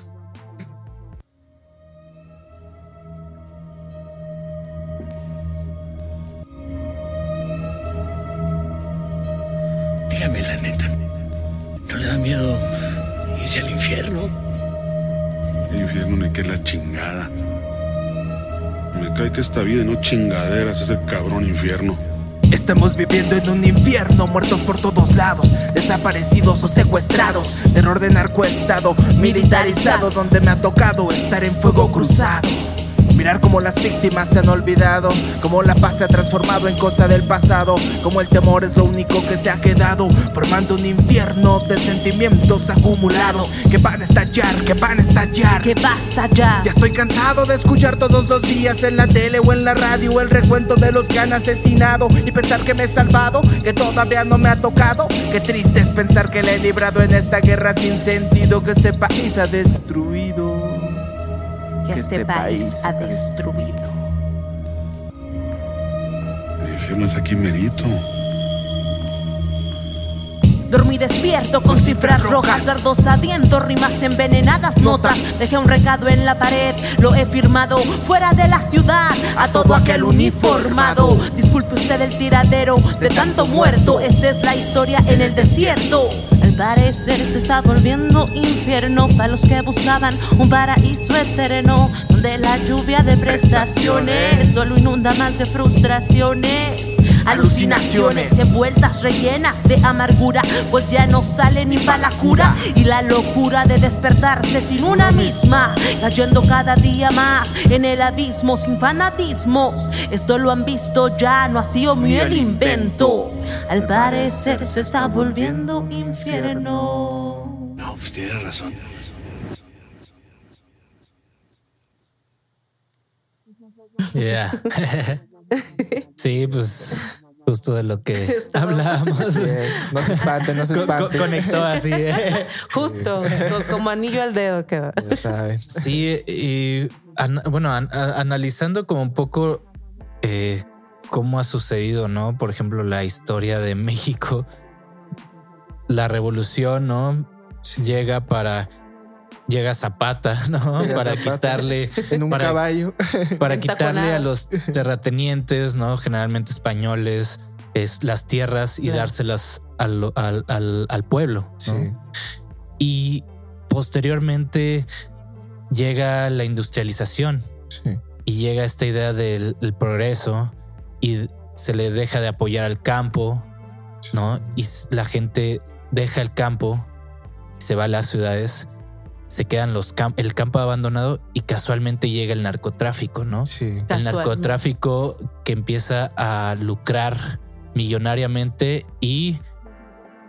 Miedo irse al infierno? El infierno ni que la chingada. Me cae que esta vida no chingaderas es el cabrón infierno. Estamos viviendo en un infierno, muertos por todos lados, desaparecidos o secuestrados, terror de narcoestado, militarizado, donde me ha tocado estar en fuego cruzado. Mirar cómo las víctimas se han olvidado, cómo la paz se ha transformado en cosa del pasado, como el temor es lo único que se ha quedado, formando un infierno de sentimientos acumulados que van a estallar, que van a estallar. Que basta ya. Ya estoy cansado de escuchar todos los días en la tele o en la radio el recuento de los que han asesinado y pensar que me he salvado, que todavía no me ha tocado. Qué triste es pensar que le he librado en esta guerra sin sentido que este país ha destruido. Que este país ha destruido. Es aquí merito. Dormí despierto con cifras rojas, dardos a viento, rimas envenenadas, notas. Dejé un recado en la pared, lo he firmado fuera de la ciudad a todo aquel uniformado. Disculpe usted el tiradero de tanto muerto, esta es la historia en el desierto. Parecer se está volviendo infierno para los que buscaban un paraíso eterno, donde la lluvia de prestaciones solo inunda más de frustraciones. Alucinaciones envueltas rellenas de amargura, pues ya no sale ni para la cura. Y la locura de despertarse sin una misma, cayendo cada día más en el abismo sin fanatismos. Esto lo han visto ya, no ha sido mío el invento. Al parecer se está volviendo infierno. No, pues tiene razón. Yeah. [LAUGHS] [LAUGHS] sí, pues justo de lo que [LAUGHS] Estaba- hablábamos. No se espante, no se Co- co- espante. conectó así. ¿eh? [LAUGHS] Justo, co- como anillo al dedo quedó. Sí, y an- bueno, an- analizando como un poco eh, cómo ha sucedido, ¿no? Por ejemplo, la historia de México, la revolución, ¿no? Llega para llega Zapata, [LAUGHS] ¿no? Llega para Zapata. quitarle En un para- caballo. para quitarle a los terratenientes, ¿no? Generalmente españoles, es las tierras y dárselas al, al- al- al pueblo. ¿no? Sí. Y posteriormente llega la industrialización Sí. y llega esta idea del, del progreso y se le deja de apoyar al campo, ¿no? Y la gente deja el campo, se va a las ciudades, se quedan los cam- el campo abandonado y casualmente llega el narcotráfico, ¿no? Sí. El narcotráfico que empieza a lucrar millonariamente y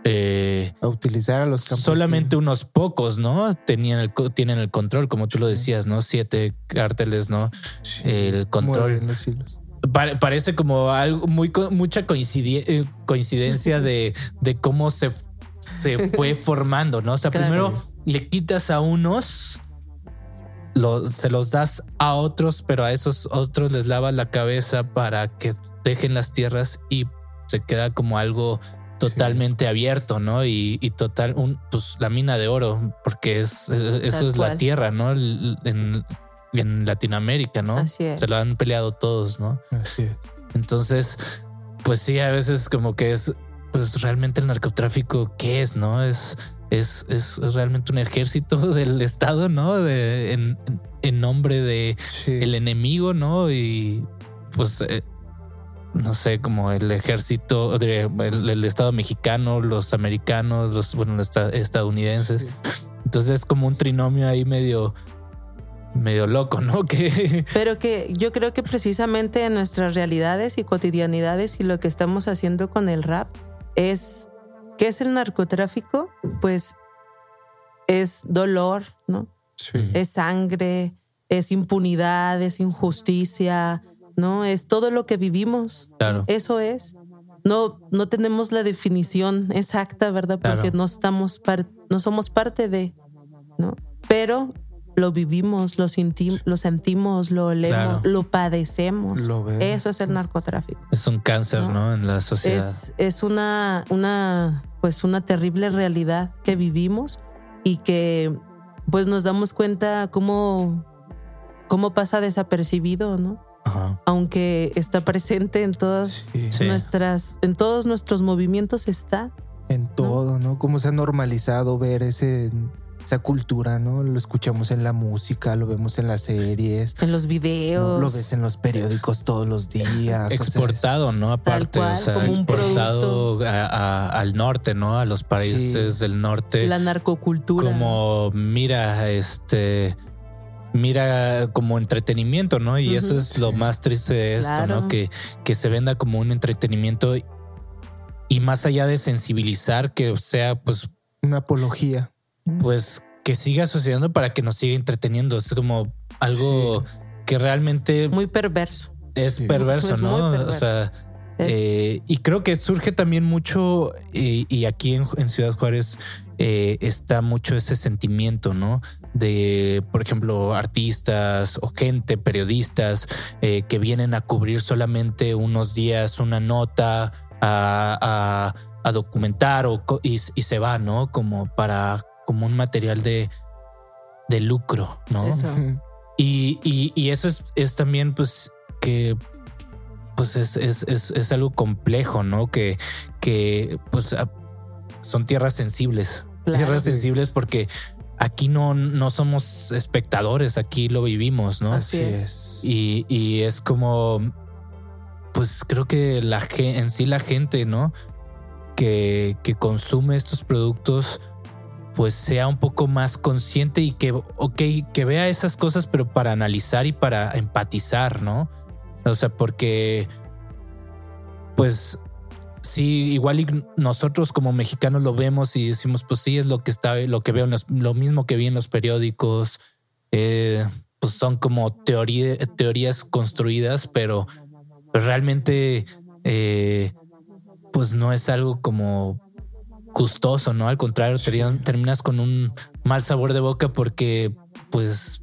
eh, A utilizar a los campesinos. solamente unos pocos, ¿no? Tenían el, co- tienen el control, como tú lo decías, ¿no? Siete cárteles, ¿no? Sí. El control. Los hilos. Parece como algo muy mucha eh, coincidencia [LAUGHS] de, de cómo se, se fue [LAUGHS] formando, ¿no? O sea, Claro. primero le quitas a unos, lo- se los das a otros, pero a esos otros les lavas la cabeza para que dejen las tierras y se queda como algo totalmente abierto, ¿no? Y, y total, un, pues la mina de oro, porque es, eh, eso es la tierra, ¿no? En, en Latinoamérica, ¿no? Así es. Se lo han peleado todos, ¿no? Así es. Entonces, pues sí, a veces como que es, pues realmente el narcotráfico, ¿qué es? ¿No? Es, es, es realmente un ejército [LAUGHS] del Estado, ¿no? De, en, en nombre de Sí. el enemigo, ¿no? Y pues eh, no sé, como el ejército, de- el, el Estado mexicano, los americanos, los, bueno, los esta- estadounidenses. Entonces es como un trinomio ahí medio, medio loco, ¿no? [LAUGHS] Que Pero que yo creo que precisamente en nuestras realidades y cotidianidades y lo que estamos haciendo con el rap es, ¿qué es el narcotráfico? Pues es dolor, ¿no? Sí. Es sangre, es impunidad, es injusticia, ¿no? Es todo lo que vivimos. Claro. Eso es. No, no tenemos la definición exacta, ¿verdad? Porque Claro. no estamos par- no somos parte de, ¿no? Pero lo vivimos, lo, sentim- lo sentimos, lo olemos, Claro. lo padecemos. Lo. Eso es el narcotráfico. es un cáncer, No. ¿no? En la sociedad. Es, es una, una, pues una terrible realidad que vivimos y que pues nos damos cuenta cómo, cómo pasa desapercibido, ¿no? Ajá. Aunque está presente en todas Sí. Nuestras, en todos nuestros movimientos está. En todo, ¿no? Cómo se ha normalizado ver ese, esa cultura, ¿no? Lo escuchamos en la música, lo vemos en las series, En los ¿no? videos. lo ves en los periódicos todos los días. o sea, es- exportado, ¿no? Aparte, cual, o sea, como exportado a- a- al norte, ¿no? A los países Sí. del norte. La narcocultura. como mira, este, mira como entretenimiento, ¿no? Y eso es lo más triste de esto, Claro. ¿no? Que, que se venda como un entretenimiento y más allá de sensibilizar, que sea, pues, una apología. Pues, que siga sucediendo para que nos siga entreteniendo. Es como algo que realmente Muy perverso. es Sí. perverso, Es ¿no? O sea, eh, y creo que surge también mucho, y, y aquí en, en Ciudad Juárez eh, está mucho ese sentimiento, ¿no? De, por ejemplo, artistas o gente, periodistas, eh, que vienen a cubrir solamente unos días una nota, a, a- a documentar o, y se va, ¿no? Como para, como un material de, de lucro, ¿no? Eso. Y, y- y eso es, es también, pues, que pues es, es, es, es algo complejo, ¿no? Que, que pues a- son tierras sensibles. Claro. Tierras sensibles porque aquí no, no somos espectadores, aquí lo vivimos, ¿no? Así es. es. Y, y es como, pues creo que la en sí la gente, ¿no? Que, que consume estos productos, pues sea un poco más consciente y que, ok, que vea esas cosas, pero para analizar y para empatizar, ¿no? O sea, porque, pues, sí, igual nosotros como mexicanos lo vemos y decimos, pues sí, es lo que está, lo que veo, en lo mismo que vi en los periódicos, eh, pues son como teoría- teorías construidas, pero, pero realmente, eh, pues no es algo como gustoso, ¿no? Al contrario, terminas con un mal sabor de boca porque, pues,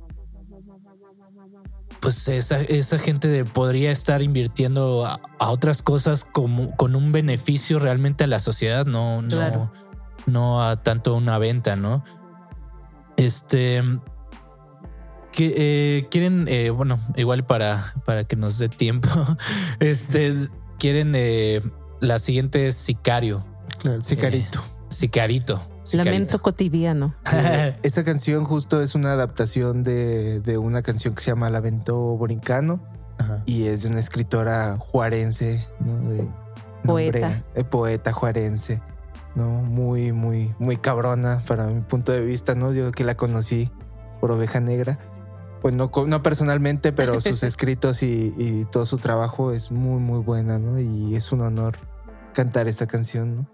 pues esa, esa gente de- podría estar invirtiendo a, a otras cosas como con un beneficio realmente a la sociedad, no, no a tanto una venta, ¿no? Este que eh, quieren, eh, bueno, igual para, para que nos dé tiempo, [LAUGHS] este quieren eh, la siguiente es Sicario, Claro, sicarito. Sicarito. Lamento cotidiano. [LAUGHS] Esa canción justo es una adaptación de, de una canción que se llama Lamento Borincano Ajá. y es de una escritora juarense, ¿no? De Poeta. eh, poeta juarense, ¿no? Muy, muy, muy cabrona para mi punto de vista, ¿no? Yo que la conocí por Oveja Negra. Pues no, no personalmente, pero sus [LAUGHS] escritos y, y todo su trabajo es muy, muy buena, ¿no? Y es un honor cantar esta canción, ¿no?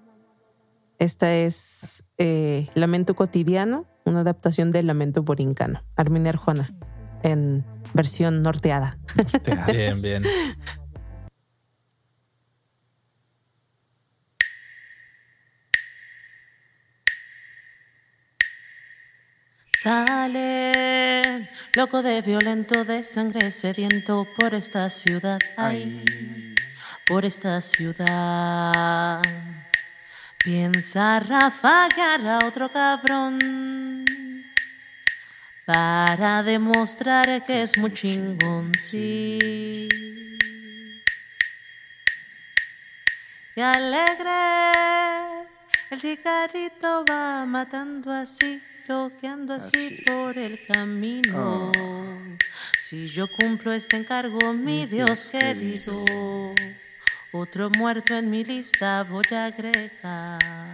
Esta es eh, Lamento cotidiano, una adaptación de Lamento borincano. Armin Arjona, en versión norteada. [LAUGHS] Bien, bien. Sale loco de violento, de sangre sediento por esta ciudad. Ay, por esta ciudad. Piensa rafagar a otro cabrón para demostrar que es muy chingón, sí. Y alegre, el cigarrito va matando así, bloqueando así, por el camino. Si yo cumplo este encargo, mi Dios querido, Otro muerto en mi lista voy a agregar.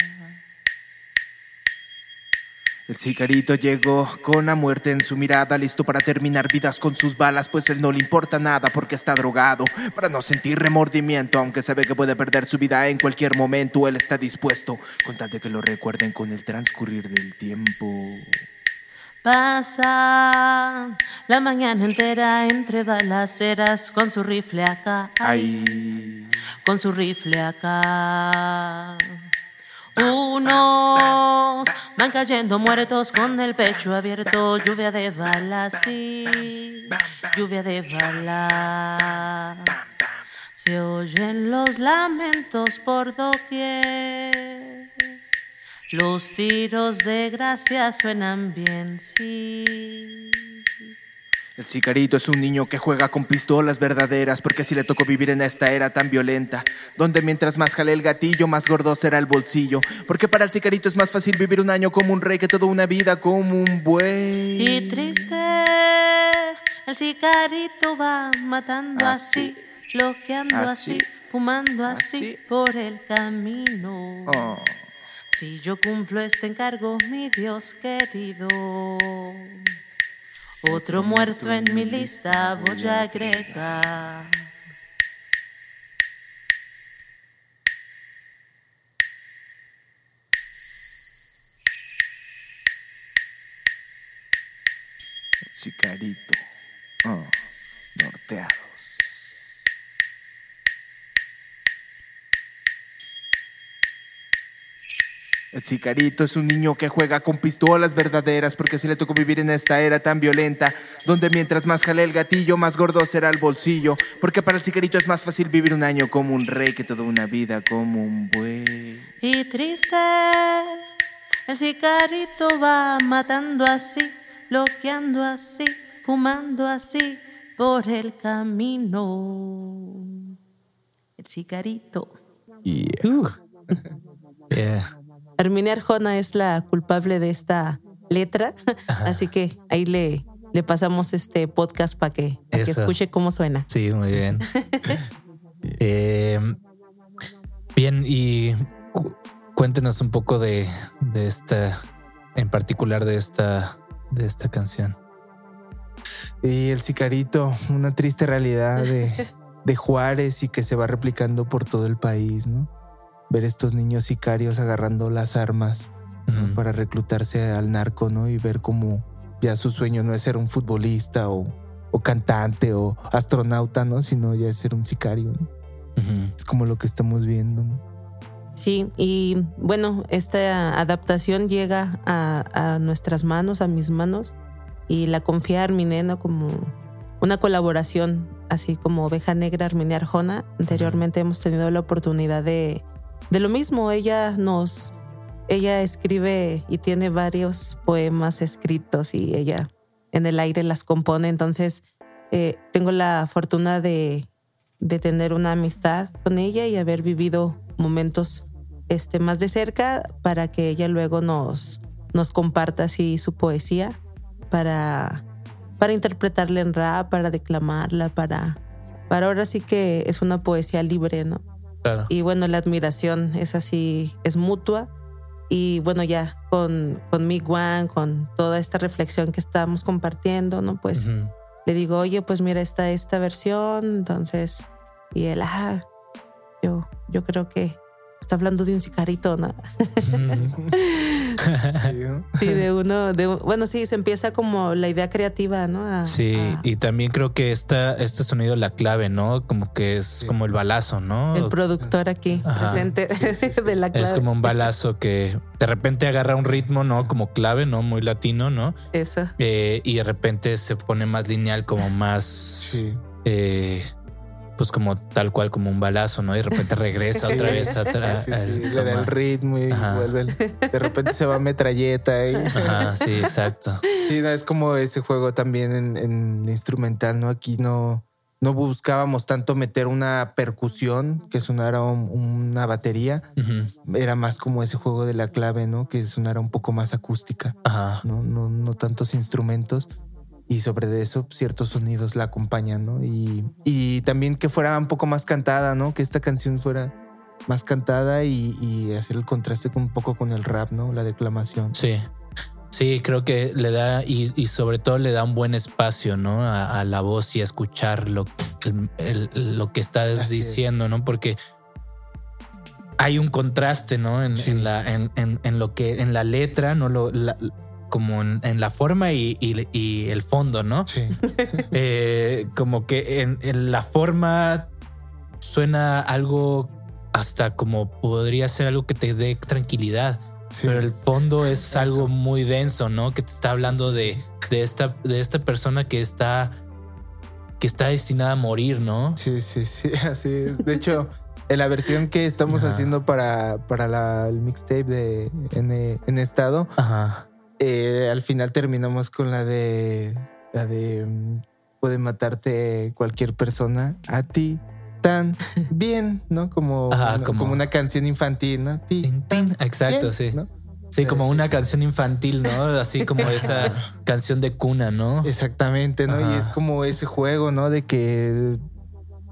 El sicarito llegó con la muerte en su mirada, listo para terminar vidas con sus balas, pues él no le importa nada porque está drogado, para no sentir remordimiento, aunque sabe que puede perder su vida en cualquier momento, él está dispuesto, con que lo recuerden con el transcurrir del tiempo. Pasa la mañana entera entre balaceras con su rifle acá. Ay, con su rifle acá. Unos van cayendo muertos con el pecho abierto, lluvia de balas, sí, lluvia de balas. Se oyen los lamentos por doquier. Los tiros de gracia suenan bien, sí. el sicarito es un niño que juega con pistolas verdaderas, porque así le tocó vivir en esta era tan violenta, donde mientras más jale el gatillo, más gordo será el bolsillo, porque para el sicarito es más fácil vivir un año como un rey que toda una vida como un buey. Y triste, el sicarito va matando así, bloqueando así, así, fumando así, así. por el camino. Oh. Si yo cumplo este encargo, mi Dios querido, otro muerto en mi lista voy a agregar. Sicarito. Oh, norteados. El sicarito es un niño que juega con pistolas verdaderas porque así le tocó vivir en esta era tan violenta, donde mientras más jale el gatillo, más gordo será el bolsillo, porque para el sicarito es más fácil vivir un año como un rey que toda una vida como un buey. Y triste, el sicarito va matando así, bloqueando así, fumando así por el camino. El sicarito. Uh. Yeah. [LAUGHS] Herminia Arjona es la culpable de esta letra, así que ahí le, le pasamos este podcast para que, pa' que escuche cómo suena. Sí, muy bien. [LAUGHS] Eh, bien, y cu- cuéntenos un poco de, de esta, en particular de esta, de esta canción. Y el sicarito, una triste realidad de, [LAUGHS] de Juárez y que se va replicando por todo el país, ¿no? Ver estos niños sicarios agarrando las armas para reclutarse al narco, ¿no? Y ver cómo ya su sueño no es ser un futbolista o, o cantante o astronauta, ¿no? Sino ya es ser un sicario. Es como lo que estamos viendo, ¿no? Sí, y bueno, esta adaptación llega a, a nuestras manos, a mis manos, y la confía a Armineno como una colaboración, así como Oveja Negra Arminia Arjona. Anteriormente hemos tenido la oportunidad de, de lo mismo. Ella nos, ella escribe y tiene varios poemas escritos y ella en el aire las compone. Entonces, eh, tengo la fortuna de, de tener una amistad con ella y haber vivido momentos este, más de cerca para que ella luego nos, nos comparta así su poesía para, para interpretarla en rap, para declamarla, para, para ahora sí que es una poesía libre, ¿no? Claro. Y bueno, la admiración es así, es mutua. Y bueno, ya con, con Mig Wan, con toda esta reflexión que estamos compartiendo, ¿no? Pues Ujú. le digo, oye, pues mira, está esta versión, entonces, y él, ah, yo, yo creo que está hablando de un sicarito, ¿no? [LAUGHS] Sí, de uno, de, un- bueno, sí, se empieza como la idea creativa, ¿no? A- Sí, a- y también creo que esta, este sonido es la clave, ¿no? Como que es como el balazo, ¿no? el productor aquí Ajá. presente [LAUGHS] de la clave. Es como un balazo que de repente agarra un ritmo, ¿no? Como clave, ¿no? Muy latino, ¿no? Eso. Eh, y de repente se pone más lineal, como más, Sí. eh, pues como tal cual, como un balazo, ¿no? Y de repente [LAUGHS] regresa otra vez atrás. Sí, sí, le da el ritmo y Ajá. vuelve. el- de repente se va metralleta y Ajá, sí, exacto. Sí, no, es como ese juego también en, en instrumental, ¿no? Aquí no, no buscábamos tanto meter una percusión que sonara un- una batería. Era más como ese juego de la clave, ¿no? Que sonara un poco más acústica, Ajá. ¿no? No, no tantos instrumentos. Y sobre eso ciertos sonidos la acompañan, ¿no? Y, y también que fuera un poco más cantada, ¿no? Que esta canción fuera más cantada y, y hacer el contraste con un poco con el rap, ¿no? La declamación. Sí. Sí, creo que le da y, y sobre todo le da un buen espacio, ¿no? A, a la voz y a escuchar lo, el- el- lo que estás Así es. diciendo, ¿no? Porque hay un contraste, ¿no? En, Sí. en la, en, en- en lo que, en la letra, ¿no? Lo, la- como en, en la forma y, y- y el fondo, ¿no? Sí. [LAUGHS] Eh, como que en, en la forma suena algo hasta como podría ser algo que te dé tranquilidad. sí. Pero el fondo es Eso. algo muy denso, ¿no? Que te está hablando sí, de, de esta, de esta persona que está, que está destinada a morir, ¿no? Sí, sí, sí, [LAUGHS] así es. De hecho, en la versión que estamos Ajá. haciendo para, para la- el mixtape de en, en estado, Ajá. Eh, al final terminamos con la de la de mm, puede matarte cualquier persona a ti tan [LAUGHS] bien, ¿no? Como, Ajá, una, como- como una canción infantil, ¿no? A ti Tin, tan Exacto, bien, sí. ¿no? Sí, como Sí. una canción infantil, ¿no? Así como [LAUGHS] esa canción de cuna, ¿no? Exactamente, ¿no? Y es como ese juego, ¿no? De que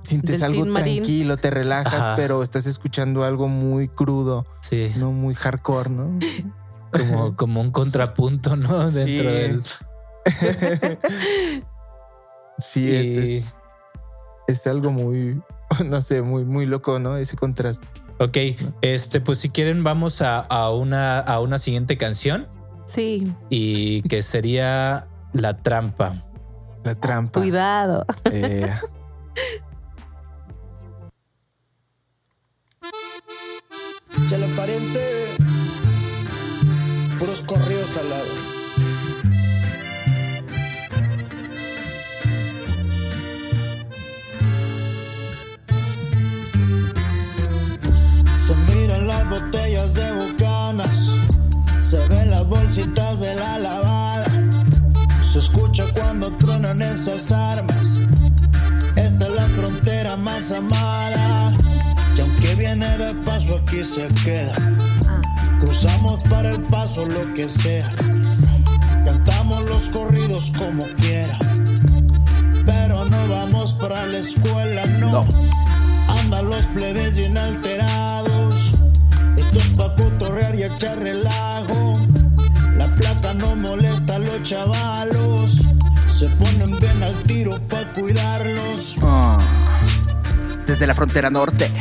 sientes Del algo tranquilo, te relajas, Ajá. pero estás escuchando algo muy crudo, Sí, no muy hardcore, ¿no? [LAUGHS] como, [LAUGHS] como un contrapunto, ¿no? Sí. Dentro del. [LAUGHS] Sí, es, Y- es, es algo muy, [LAUGHS] no sé, muy, muy loco, ¿no? Ese contraste. Ok, este, pues si quieren, vamos a, a una, a una siguiente canción Sí, y que sería La Trampa. La trampa. cuidado. Eh, Chale pariente, puros corridos al lado. Se miran las botellas de bucanas, se ven las bolsitas de la lavada, se escucha cuando truenan esas armas. Esta es la frontera más amada. Y aunque viene de paso, aquí se queda. Cruzamos para el paso, lo que sea. Cantamos los corridos como quiera. Pero no vamos para la escuela, no. Andan los plebes inalterados. Esto es pa' cotorrear y echar relajo. La plata no molesta a los chavalos. Se ponen bien al tiro pa' cuidarlos. Ah, Desde la frontera norte.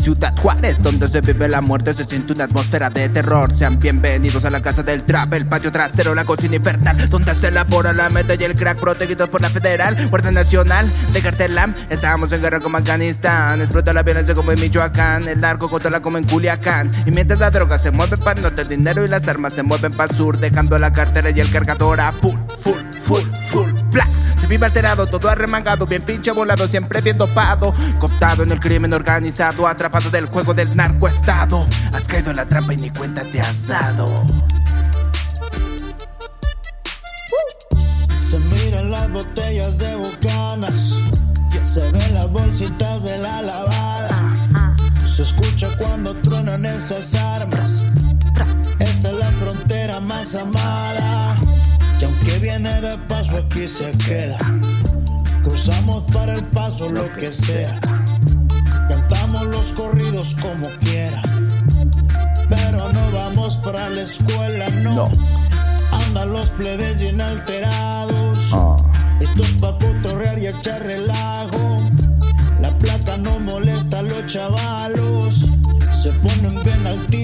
Ciudad Juárez, donde se vive la muerte, se siente una atmósfera de terror. Sean bienvenidos a la casa del trap, el patio trasero, la cocina infernal, donde se elabora la meta y el crack protegidos por la federal, Guardia Nacional de Cartelam. Estábamos en guerra como Afganistán, explota la violencia como en Michoacán, el narco controla como en Culiacán. Y mientras la droga se mueve para el norte, el dinero y las armas se mueven para el sur, dejando la cartera y el cargador a full, full, full, full, bla. Se vive alterado, todo arremangado, bien pinche volado, siempre bien dopado. Cooptado en el crimen organizado, atrapado del juego del narcoestado. Has caído en la trampa y ni cuenta te has dado. Se miran las botellas de bucanas. Se ven las bolsitas de la lavada. Se escucha cuando truenan esas armas. Esta es la frontera más amada. Viene de paso, aquí se queda. Cruzamos para el paso, lo que sea. Cantamos los corridos como quiera. Pero no vamos para la escuela, no. Andan los plebes inalterados. Esto es pa' cotorrear y echar relajo. La plata no molesta a los chavalos. Se ponen bien al tiro pa' cuidarlos.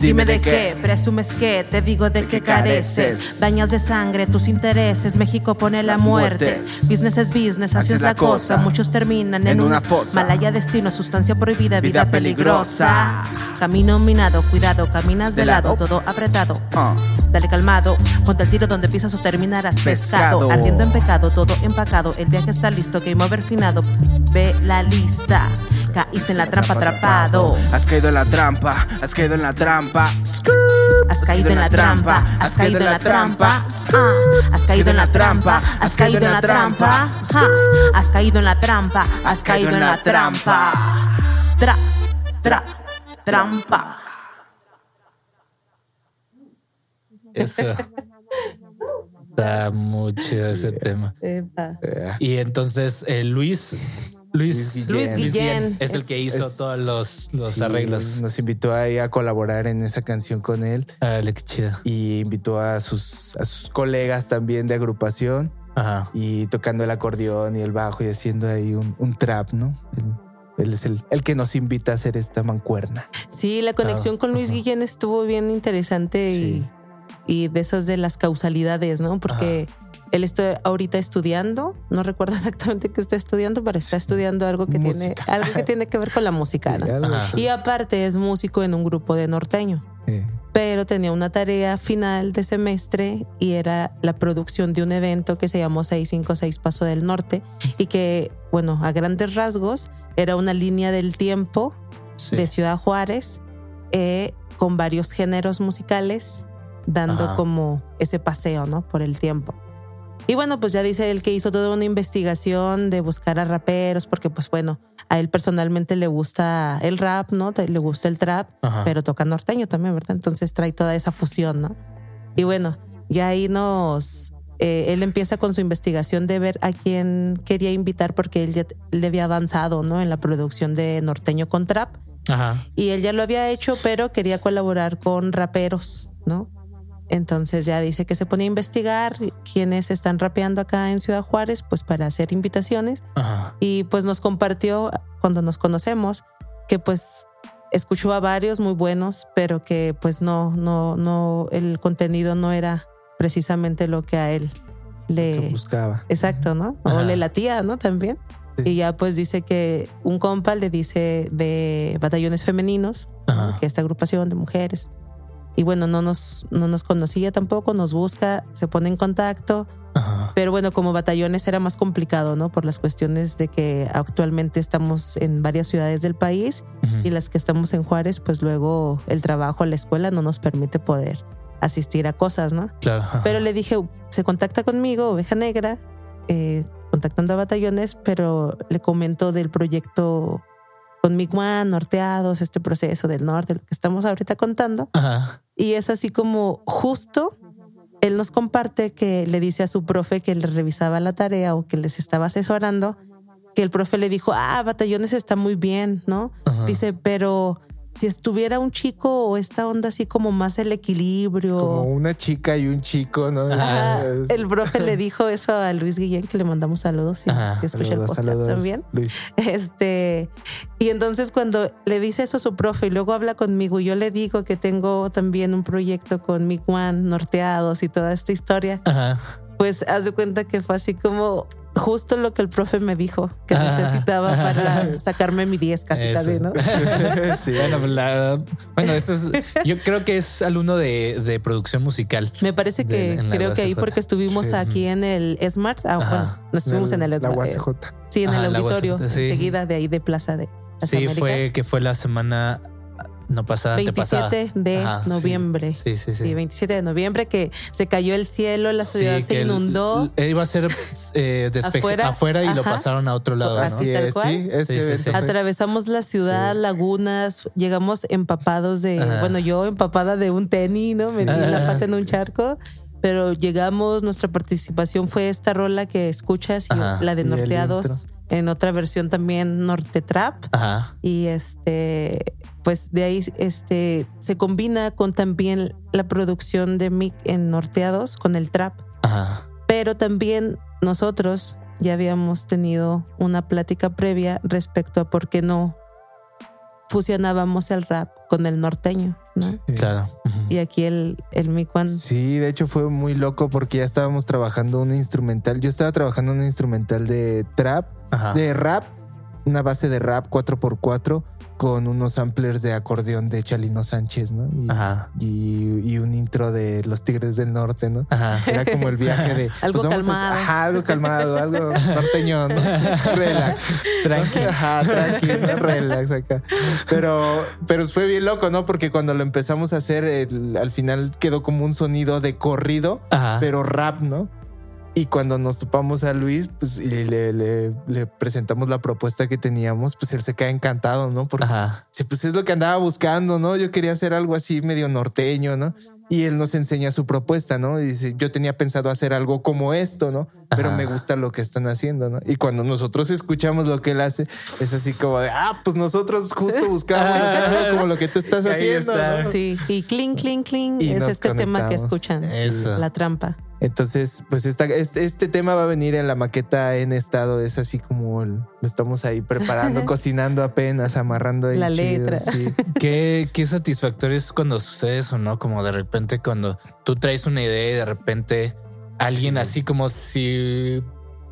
Dime de qué, presumes que, te digo de qué careces. Dañas de sangre tus intereses, México pone la muerte. muertes. Business es business, así, es la cosa. Muchos terminan en, En una fosa. Malaya destino, sustancia prohibida, vida, Vida peligrosa. Camino minado, cuidado, caminas de, De lado, lado. todo apretado. Ah. Dale calmado, ponte el tiro donde pisas o terminarás pescado. Pescado. Ardiendo en pecado, todo empacado. El viaje está listo, game over finado. Ve la lista, caíste en la trampa atrapado. Has caído en la trampa, has caído en la trampa. Has caído en la trampa, has caído en la trampa, ah, has caído en la trampa, has caído en la trampa, ah, has caído en la trampa, has caído en la trampa. Tra, tra, trampa. Eso. [LAUGHS] Está muy chido ese tema. Eh, Y entonces eh, Luis, Luis, Luis Guillén. es el que hizo es- todos los, los sí, arreglos. Nos invitó ahí a colaborar en esa canción con él Árale, qué chido. y invitó a sus, a sus colegas también de agrupación Ajá. y tocando el acordeón y el bajo y haciendo ahí un, un trap, ¿no? Él, él es el, el que nos invita a hacer esta mancuerna. Sí, la conexión con Luis. Guillén estuvo bien interesante Sí. y, y de esas de las causalidades, ¿no? Porque él está ahorita estudiando, no recuerdo [LAUGHS] exactamente qué está estudiando, pero está estudiando algo que tiene Música. algo que tiene que ver con la música, ¿no? Ajá. Y aparte es músico en un grupo de norteño. eh, pero tenía una tarea final de semestre y era la producción de un evento que se llamó 656 Paso del Norte y que, bueno, a grandes rasgos era una línea del tiempo Sí. de Ciudad Juárez eh, con varios géneros musicales dando Ajá. como ese paseo, ¿no? Por el tiempo. Y bueno, pues ya dice él que hizo toda una investigación de buscar a raperos, porque pues bueno, a él personalmente le gusta el rap, ¿no? Le gusta el trap, Ajá. pero toca norteño también, ¿verdad? Entonces trae toda esa fusión, ¿no? Y bueno, ya ahí nos... eh, él empieza con su investigación de ver a quién quería invitar porque él ya le había avanzado, ¿no? En la producción de norteño con trap. Ajá. Y él ya lo había hecho, pero quería colaborar con raperos, ¿no? Entonces ya dice que se pone a investigar quiénes están rapeando acá en Ciudad Juárez, pues para hacer invitaciones. Ajá. Y pues nos compartió cuando nos conocemos que pues escuchó a varios muy buenos, pero que pues no, no, no, el contenido no era precisamente lo que a él que le... buscaba. Exacto, ¿no? O le latía, ¿no? También. Sí. Y ya pues dice que un compa le dice de batallones femeninos, que esta agrupación de mujeres. Y bueno, no nos, no nos conocía tampoco, nos busca, se pone en contacto. Ajá. Pero bueno, como batallones era más complicado, ¿no? Por las cuestiones de que actualmente estamos en varias ciudades del país Ujú. y las que estamos en Juárez, pues luego el trabajo, la escuela no nos permite poder asistir a cosas, ¿no? Claro. Pero le dije, se contacta conmigo, Oveja Negra, eh, contactando a batallones, pero le comento del proyecto con Miguan, Norteados, este proceso del norte, lo que estamos ahorita contando. Ajá. Y es así como justo él nos comparte que le dice a su profe que le revisaba la tarea o que les estaba asesorando, que el profe le dijo, ah, batallones está muy bien, ¿no? Ajá. Dice, pero si estuviera un chico o esta onda así como más el equilibrio. Como una chica y un chico, ¿no? Ajá, el profe le dijo eso a Luis Guillén, que le mandamos saludos, si, Ajá, si escucha el podcast saludos, también. Luis. Este, y entonces cuando le dice eso a su profe y luego habla conmigo, y yo le digo que tengo también un proyecto con Mick One, Norteados y toda esta historia, Ajá. pues haz de cuenta que fue así como justo lo que el profe me dijo que Ah, necesitaba para [LAUGHS] sacarme mi 10 casi Eso. casi, ¿no? [LAUGHS] sí. Bueno, pues, la- bueno, eso es, yo creo que es alumno de, de producción musical. Me parece que en creo que ahí porque estuvimos Sí. aquí en el Smart, ah, bueno, no estuvimos en el, La eh, UACJ. Sí, en Ajá, el la auditorio, UACJ, sí. enseguida de ahí de Plaza de las Sí, Américas. fue que fue la semana no pasada, 27 antepasada. de Ajá, noviembre. Sí, sí, sí. Sí, 27 de noviembre que se cayó el cielo, la ciudad se el- inundó. eh, iba a ser eh, [LAUGHS] Afuera, afuera, y lo pasaron a otro lado, ¿no? Así. Así tal cual. sí. Sí, Atravesamos la ciudad, Sí. lagunas, llegamos empapados de, Ajá. bueno, yo empapada de un tenis, ¿no? Metí la pata en un charco, pero llegamos, nuestra participación fue esta rola que escuchas y Ajá. la de el Norteados, en otra versión también Norte Trap. Ajá. y este pues de ahí este se combina con también la producción de Mick en Norteados con el trap Ajá. pero también nosotros ya habíamos tenido una plática previa respecto a por qué no fusionábamos el rap con el norteño ¿no? Sí. Claro. Y aquí el el Mick One Sí, de hecho fue muy loco porque ya estábamos trabajando un instrumental. Yo estaba trabajando un instrumental de trap, Ajá. de rap, una base de rap 4x4 con unos samplers de acordeón de Chalino Sánchez, ¿no? Y, Ajá. y, y un intro de Los Tigres del Norte, ¿no? Ajá. Era como el viaje de [LAUGHS] pues Algo vamos a- calmado. ajá, algo calmado, algo norteño, ¿no? [LAUGHS] Relax. Tranqui. Ajá, tranquilo, relax acá. Pero, pero fue bien loco, ¿no? Porque cuando lo empezamos a hacer, el- al final quedó como un sonido de corrido, Ajá. pero rap, ¿no? Y cuando nos topamos a Luis, pues y le, le- le presentamos la propuesta que teníamos, pues él se queda encantado, ¿no? Porque Ajá. sí, pues es lo que andaba buscando, ¿no? Yo quería hacer algo así medio norteño, ¿no? y él nos enseña su propuesta, ¿no? Y dice, yo tenía pensado hacer algo como esto, ¿no? Pero Ajá. me gusta lo que están haciendo, ¿no? Y cuando nosotros escuchamos lo que él hace, es así como de, ah, pues nosotros justo buscamos [LAUGHS] hacer algo como lo que tú estás haciendo, está. ¿no? Sí, y cling, cling, cling Y es este tema que escuchan. Eso. La trampa. Entonces, pues esta, este, este tema va a venir en la maqueta en estado. Es así como el- lo estamos ahí preparando, [LAUGHS] cocinando apenas, amarrando ahí La chido, letra. sí. [LAUGHS] Qué, qué satisfactorio es cuando sucede eso, ¿no? Como de repente cuando tú traes una idea y de repente alguien así como si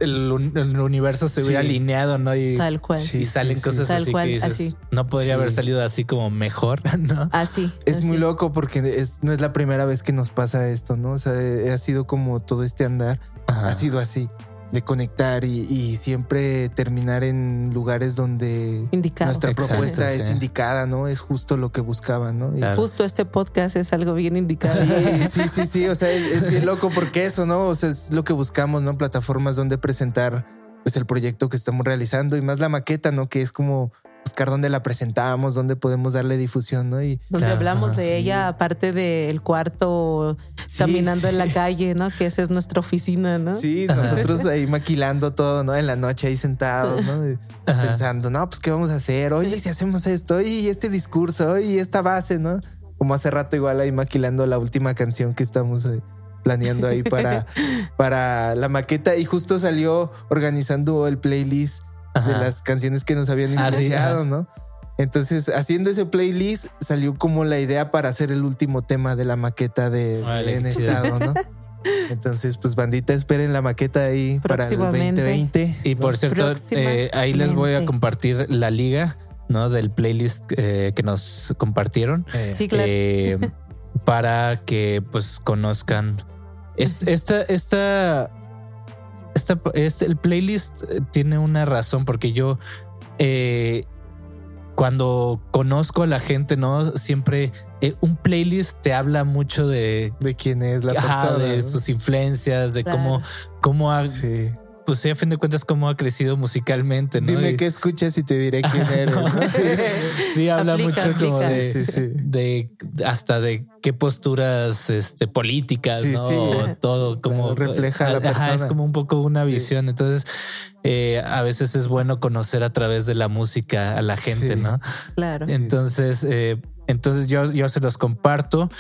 el, un- el universo se hubiera Sí. alineado, ¿no? Y, Tal cual. Sí, y salen sí, cosas Tal así cual, que dices, así. no podría Sí. haber salido así como mejor, [LAUGHS] ¿no? Así. Es así. muy loco porque es, no es la primera vez que nos pasa esto, ¿no? O sea, eh, ha sido como todo este andar, Ajá. ha sido así, de conectar y, y siempre terminar en lugares donde Indicado. nuestra Exacto, propuesta es indicada, ¿no? Es justo lo que buscaban, ¿no? Y- Claro. Justo este podcast es algo bien indicado. Sí, sí, sí, sí. O sea, es, es bien loco porque eso, ¿no? O sea, es lo que buscamos, ¿no? Plataformas donde presentar pues el proyecto que estamos realizando y más la maqueta, ¿no? Que es como buscar dónde la presentamos, dónde podemos darle difusión, ¿no? Y Donde Claro, hablamos de sí. ella, aparte del cuarto, Sí, caminando en la calle, ¿no? Que esa es nuestra oficina, ¿no? sí, nosotros ahí maquilando todo, ¿no? En la noche ahí sentados, ¿no? Ajá. Pensando, no, pues qué vamos a hacer. Oye, si hacemos esto, y este discurso, y esta base, ¿no? Como hace rato igual ahí maquilando la última canción que estamos eh, planeando ahí para, [LAUGHS] para la maqueta y justo salió organizando el playlist de las canciones que nos habían Ah, sí, influenciado. ¿no? Entonces, haciendo ese playlist, salió como la idea para hacer el último tema de la maqueta de Órale, en estado, ¿no? [LAUGHS] Entonces, pues bandita, esperen la maqueta ahí para el Próximamente. 2020. Y por cierto, eh, ahí les voy a compartir la liga, ¿no? Del playlist eh, que nos compartieron. Eh, Sí, claro. eh, [LAUGHS] para que pues conozcan Es- esta esta esta este, el playlist eh, tiene una razón porque yo eh, cuando conozco a la gente no siempre eh, un playlist te habla mucho de de quién es la ajá, persona. de ¿no? sus influencias de Claro. cómo cómo ha Sí. Pues sí, a fin de cuentas cómo ha crecido musicalmente no Dime Y- qué escuchas y te diré [LAUGHS] quién eres. ¿no? Sí. [LAUGHS] sí habla Aplica, mucho como de, Sí, sí. de hasta de qué posturas este políticas Sí, no todo como Claro, refleja a la Ajá, es persona. como un poco una visión entonces eh, a veces es bueno conocer a través de la música a la gente Sí. no Claro. entonces eh, entonces yo yo se los comparto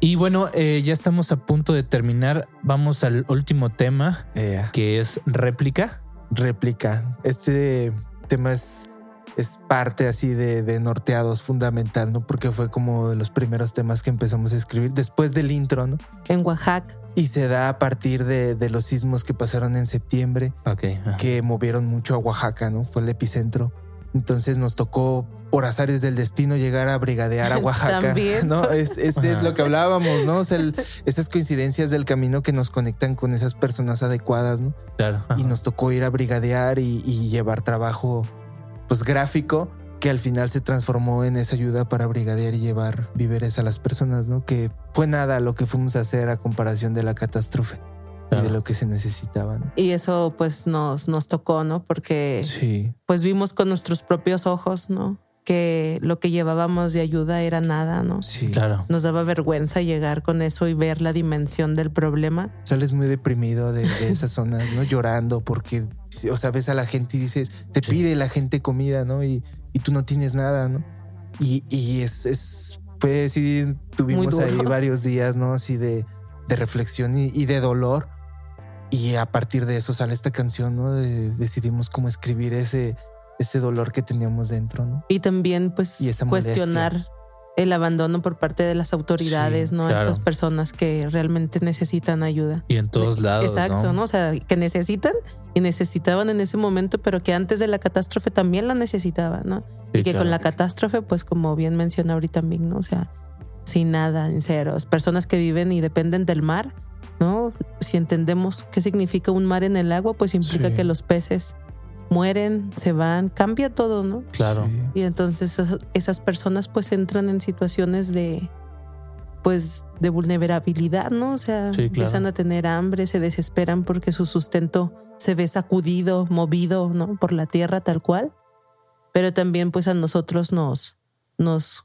y bueno eh, ya estamos a punto de terminar vamos al último tema que es réplica réplica. Este tema es, es parte así de, de Norteados fundamental, ¿no? Porque fue como de los primeros temas que empezamos a escribir después del intro, ¿no? En Oaxaca. Y se da a partir de, de los sismos que pasaron en septiembre, Ok, ajá. que movieron mucho a Oaxaca, ¿no? Fue el epicentro. Entonces nos tocó, por azares del destino, llegar a brigadear a [LAUGHS] Oaxaca. También. ¿no? Es, es, es lo que hablábamos, ¿no? O sea, el- esas coincidencias del camino que nos conectan con esas personas adecuadas, ¿no? claro y nos tocó ir a brigadear y, y llevar trabajo pues gráfico que al final se transformó en esa ayuda para brigadear y llevar víveres a las personas, ¿no? Que fue nada lo que fuimos a hacer a comparación de la catástrofe y Claro. de lo que se necesitaba, ¿no? Y eso pues nos, nos tocó, ¿no? Porque Sí, pues vimos con nuestros propios ojos, ¿no? Que lo que llevábamos de ayuda era nada, ¿no? sí. claro Nos daba vergüenza llegar con eso y ver la dimensión del problema. Sales muy deprimido de, de esas zonas, ¿no? Llorando porque, o sea, ves a la gente y dices, te Sí. pide la gente comida, ¿no? Y, y tú no tienes nada, ¿no? Y, y es, es, pues sí, tuvimos ahí varios días, ¿no? Así de, de reflexión y, y de dolor. Y a partir de eso sale esta canción, ¿no? De- decidimos cómo escribir ese, ese dolor que teníamos dentro, ¿no? Y también pues Y molestia. cuestionar el abandono por parte de las autoridades, Sí, ¿no? claro. Estas personas que realmente necesitan ayuda. y en todos lados Exacto, ¿no? O sea, que necesitan y necesitaban en ese momento, pero que antes de la catástrofe también la necesitaban, ¿no? Sí, y que claro. con la catástrofe, pues como bien menciona ahorita también, ¿no? O sea, sin nada, en ceros. Personas que viven y dependen del mar, ¿no? Si entendemos qué significa un mar en el agua, pues implica Sí. que los peces mueren, se van, cambia todo, ¿no? claro Sí. Y entonces esas- personas pues entran en situaciones de pues de vulnerabilidad, ¿no? O sea, Sí, claro. empiezan a tener hambre, se desesperan porque su sustento se ve sacudido, movido, ¿no? Por la tierra tal cual. Pero también pues a nosotros nos nos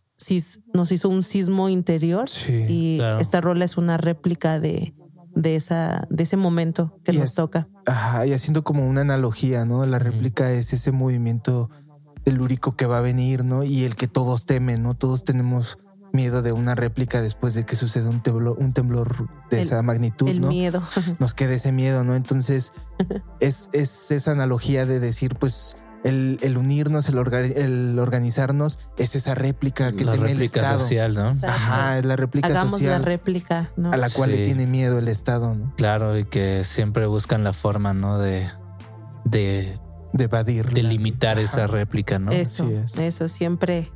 nos hizo un sismo interior Sí, y claro. esta rola es una réplica de, de, esa, de ese momento que Y nos es- toca. Ajá, y haciendo como una analogía, ¿no? La réplica es ese movimiento telúrico que va a venir, ¿no? Y el que todos temen, ¿no? Todos tenemos miedo de una réplica después de que suceda un temblor, un temblor de El- esa magnitud, El ¿no? miedo. Nos queda ese miedo, ¿no? Entonces, [LAUGHS] es, es esa analogía de decir, pues, el, el unirnos, el, orga- el organizarnos, es esa réplica que la teme el réplica Estado. social, ¿no? Ajá, es la réplica Hagamos social la réplica, ¿no? a la cual Sí. le tiene miedo el Estado, ¿no? Claro, y que siempre buscan la forma, ¿no? De, de, De evadir. de limitar esa réplica, ¿no? Eso, Así es. eso, siempre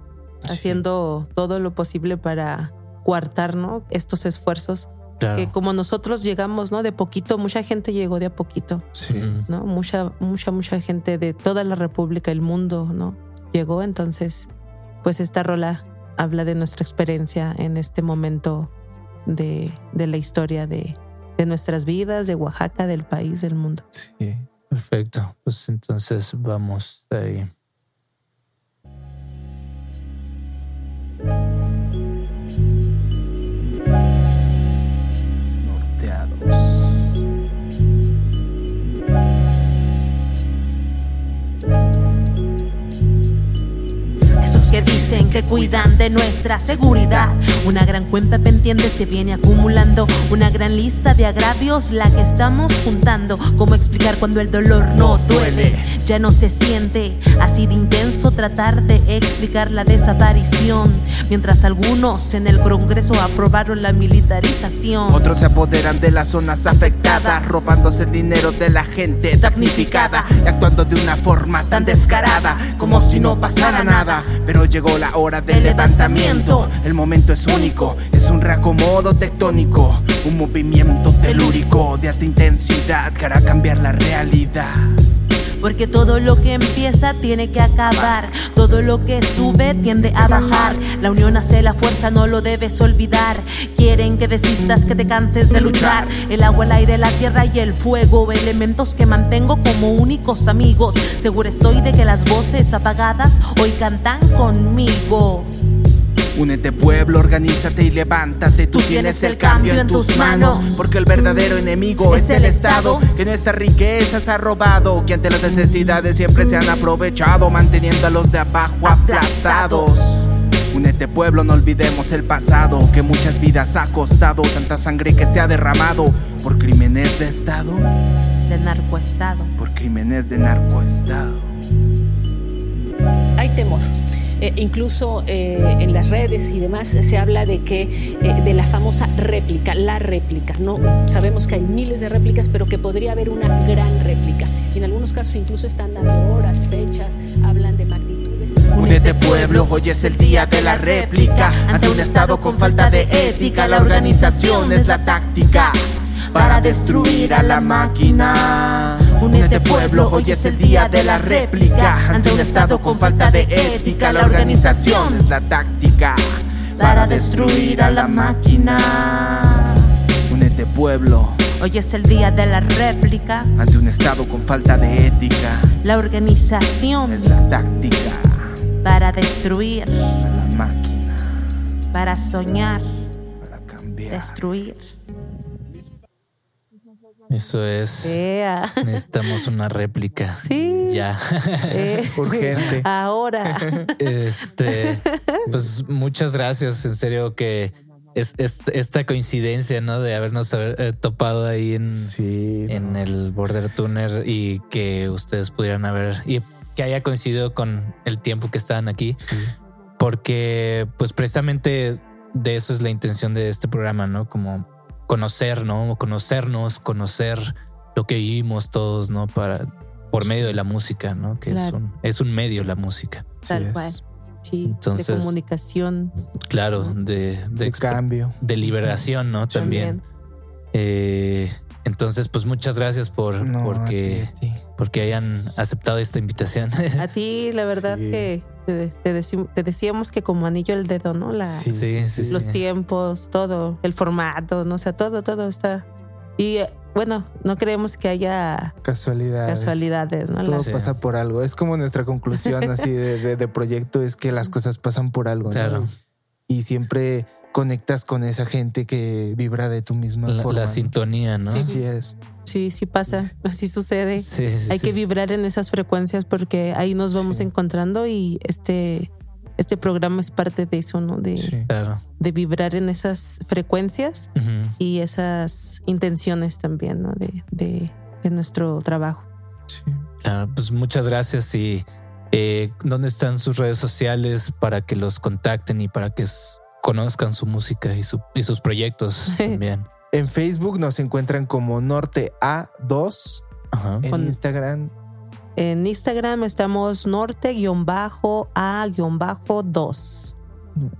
haciendo todo lo posible para coartar, ¿no? Estos esfuerzos Claro. que como nosotros llegamos, ¿no? De poquito, mucha gente llegó de a poquito, Sí. ¿no? Mucha, mucha, mucha gente de toda la República, el mundo, ¿no? Llegó, entonces, pues esta rola habla de nuestra experiencia en este momento de, de la historia de, de nuestras vidas, de Oaxaca, del país, del mundo. Sí. Perfecto. Pues entonces vamos ahí. Que dicen que cuidan de nuestra seguridad. Una gran cuenta pendiente se viene acumulando. Una gran lista de agravios la que estamos juntando. ¿Cómo explicar cuando el dolor no duele? Ya no se siente así de intenso tratar de explicar la desaparición. Mientras algunos en el Congreso aprobaron la militarización. Otros se apoderan de las zonas afectadas, robándose el dinero de la gente damnificada y actuando de una forma tan descarada, como si no pasara nada. Pero llegó la hora del levantamiento, el momento es único, es un reacomodo tectónico, un movimiento telúrico de alta intensidad que hará cambiar la realidad. Porque todo lo que empieza tiene que acabar. Todo lo que sube tiende a bajar. La unión hace la fuerza, no lo debes olvidar. Quieren que desistas, que te canses de luchar. El agua, el aire, la tierra y el fuego. Elementos que mantengo como únicos amigos. Seguro estoy de que las voces apagadas hoy cantan conmigo. Únete pueblo, organízate y levántate. Tú tienes el cambio en tus manos. Porque el verdadero enemigo es el Estado que nuestras riquezas ha robado. Que ante las necesidades siempre se han aprovechado, manteniendo a los de abajo aplastados. Únete pueblo, no olvidemos el pasado. Que muchas vidas ha costado. Tanta sangre que se ha derramado por crímenes de Estado. De narcoestado. Por crímenes de narcoestado. hay temor. Eh, incluso eh, en las redes y demás se habla de que eh, de la famosa réplica, la réplica. No sabemos que hay miles de réplicas, pero que podría haber una gran réplica. Y en algunos casos incluso están dando horas, fechas, hablan de magnitudes. Únete pueblo, hoy es el día de la réplica. Ante un estado con falta de ética, la organización es la táctica para destruir a la máquina. Únete pueblo, hoy es el día de la réplica. Ante un estado con falta de ética, la organización es la táctica para destruir a la máquina. Únete pueblo, Hoy es el día de la réplica. ante un estado con falta de ética, La organización es la táctica para destruir, a la máquina para soñar, para cambiar. destruir. Eso es. Ea. Necesitamos una réplica. [LAUGHS] Sí. Ya. Eh, Urgente. Ahora. Este, pues muchas gracias, en serio que es, es- esta coincidencia, ¿no? De habernos haber, eh, topado ahí en, Sí. en el Border Tuner y que ustedes pudieran haber y que haya coincidido con el tiempo que estaban aquí, porque pues precisamente de eso es la intención de este programa, ¿no? Como conocer, ¿no? Conocernos, conocer lo que vivimos todos, ¿no? Para por medio de la música, ¿no? Que es un es un medio la música. Tal cual. Sí, Entonces- de comunicación Claro, de, de, De cambio. de liberación, ¿no? También. Eh, entonces, pues muchas gracias por No, porque, a ti, a ti. porque hayan aceptado esta invitación. A ti, la verdad Sí. que te, te decíamos que como anillo al dedo, ¿no? La, Sí, sí, sí, sí. los tiempos, todo, el formato, no o sea, todo, todo está. Y eh, bueno, no creemos que haya Casualidades. casualidades, ¿no? Todo Las- pasa por algo. Es como nuestra conclusión así de, de- de proyecto es que las cosas pasan por algo. ¿no? Claro. y siempre conectas con esa gente que vibra de tu misma La, forma. la ¿no? sintonía, ¿no? Sí. Así es. Sí, sí pasa, así sucede. Sí, sí, Hay sí. que vibrar en esas frecuencias porque ahí nos vamos Sí. encontrando y este, este programa es parte de eso, ¿no? De, Sí. Claro. de vibrar en esas frecuencias y esas intenciones también, ¿no? De, de, de nuestro trabajo. sí. Claro, pues muchas gracias y eh, ¿dónde están sus redes sociales para que los contacten y para que conozcan su música y, su- y sus proyectos [LAUGHS] también? En Facebook nos encuentran como Norte A2. Ajá. En Instagram En Instagram estamos norte-a-2.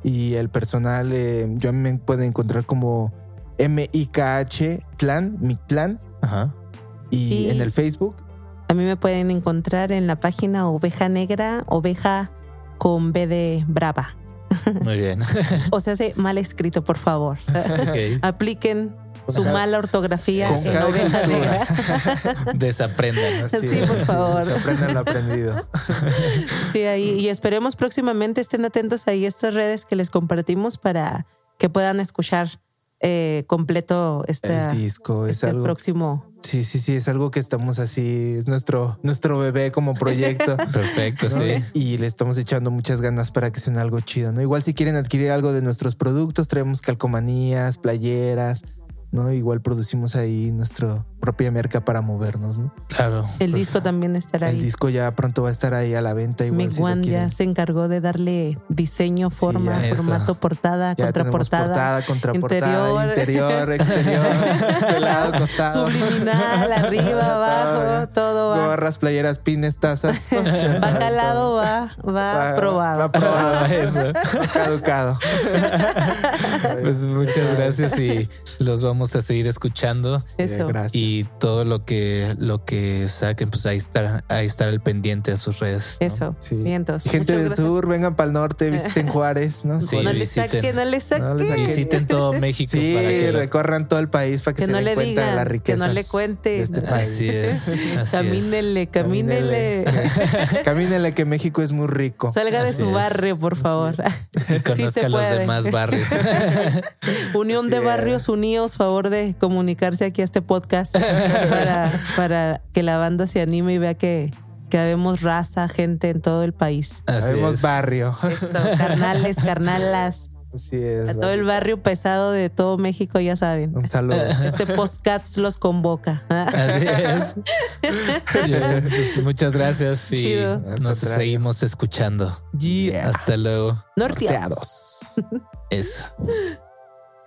y el personal, eh, yo me pueden encontrar como MIKH Clan, mi clan. Ajá. Y, Y- en el Facebook, A mí me pueden encontrar en la página Oveja Negra, oveja con B de brava. Muy bien. [LAUGHS] O sea, hace mal escrito, por favor. Ok. Apliquen su mala ortografía con en Oveja. Negra. [LAUGHS] Desaprendan. así Sí, por favor. Se [LAUGHS] aprendan lo aprendido. Sí, ahí. Y esperemos próximamente estén atentos ahí a estas redes que les compartimos para que puedan escuchar eh, completo esta, el disco es este algo. próximo. Sí, sí, sí, es algo que estamos así, es nuestro, nuestro bebé como proyecto. [LAUGHS] Perfecto, ¿no? sí. Y le estamos echando muchas ganas para que sea algo chido, ¿no? Igual si quieren adquirir algo de nuestros productos, traemos calcomanías, playeras, ¿no? Igual producimos ahí nuestra propia merca para movernos, ¿no? Claro. El disco también estará El ahí. disco ya pronto va a estar ahí a la venta. Igual Mig si One ya se encargó de darle diseño, forma, formato, portada, Ya contraportada. portada, contraportada, interior. interior, exterior, [LAUGHS] de lado, costado. Subliminal, arriba, abajo, todo va. Gorras, playeras, pines, tazas. [LAUGHS] Va calado, va, va, Va- aprobado. Va aprobado. [LAUGHS] Eso. Va caducado. Pues muchas gracias y los vamos a seguir escuchando. Eso. Gracias. Y todo lo que lo que saquen, pues ahí estar, ahí estar al pendiente a sus redes. ¿no? Eso. Sí. Vientos. Y gente Muchas del gracias. sur, vengan para el norte, [LAUGHS] visiten Juárez, ¿no? Sí, no le visiten. saque, no le No le saque. saque. Visiten todo [LAUGHS] México Sí, para que lo- recorran todo el país para que, Que se no den le cuenta de digan, las que no le cuente. este país. Así es. [LAUGHS] así es. Camínele, camínele. Camínele que México es muy rico. Salga de su es. barrio, por favor. Y conozca los puede. demás barrios. Unión de es. Barrios Unidos, favor de comunicarse aquí a este podcast para, para que la banda se anime y vea que, que habemos raza, gente en todo el país. Es. barrio. Eso, carnales, carnalas, Así es. a todo el barrio pesado de todo México, ya saben. Un saludo. Este podcast los convoca. Así es. [LAUGHS] Pues, muchas gracias y Chido. Nos seguimos escuchando. Yeah. Hasta luego. Norteados. Eso.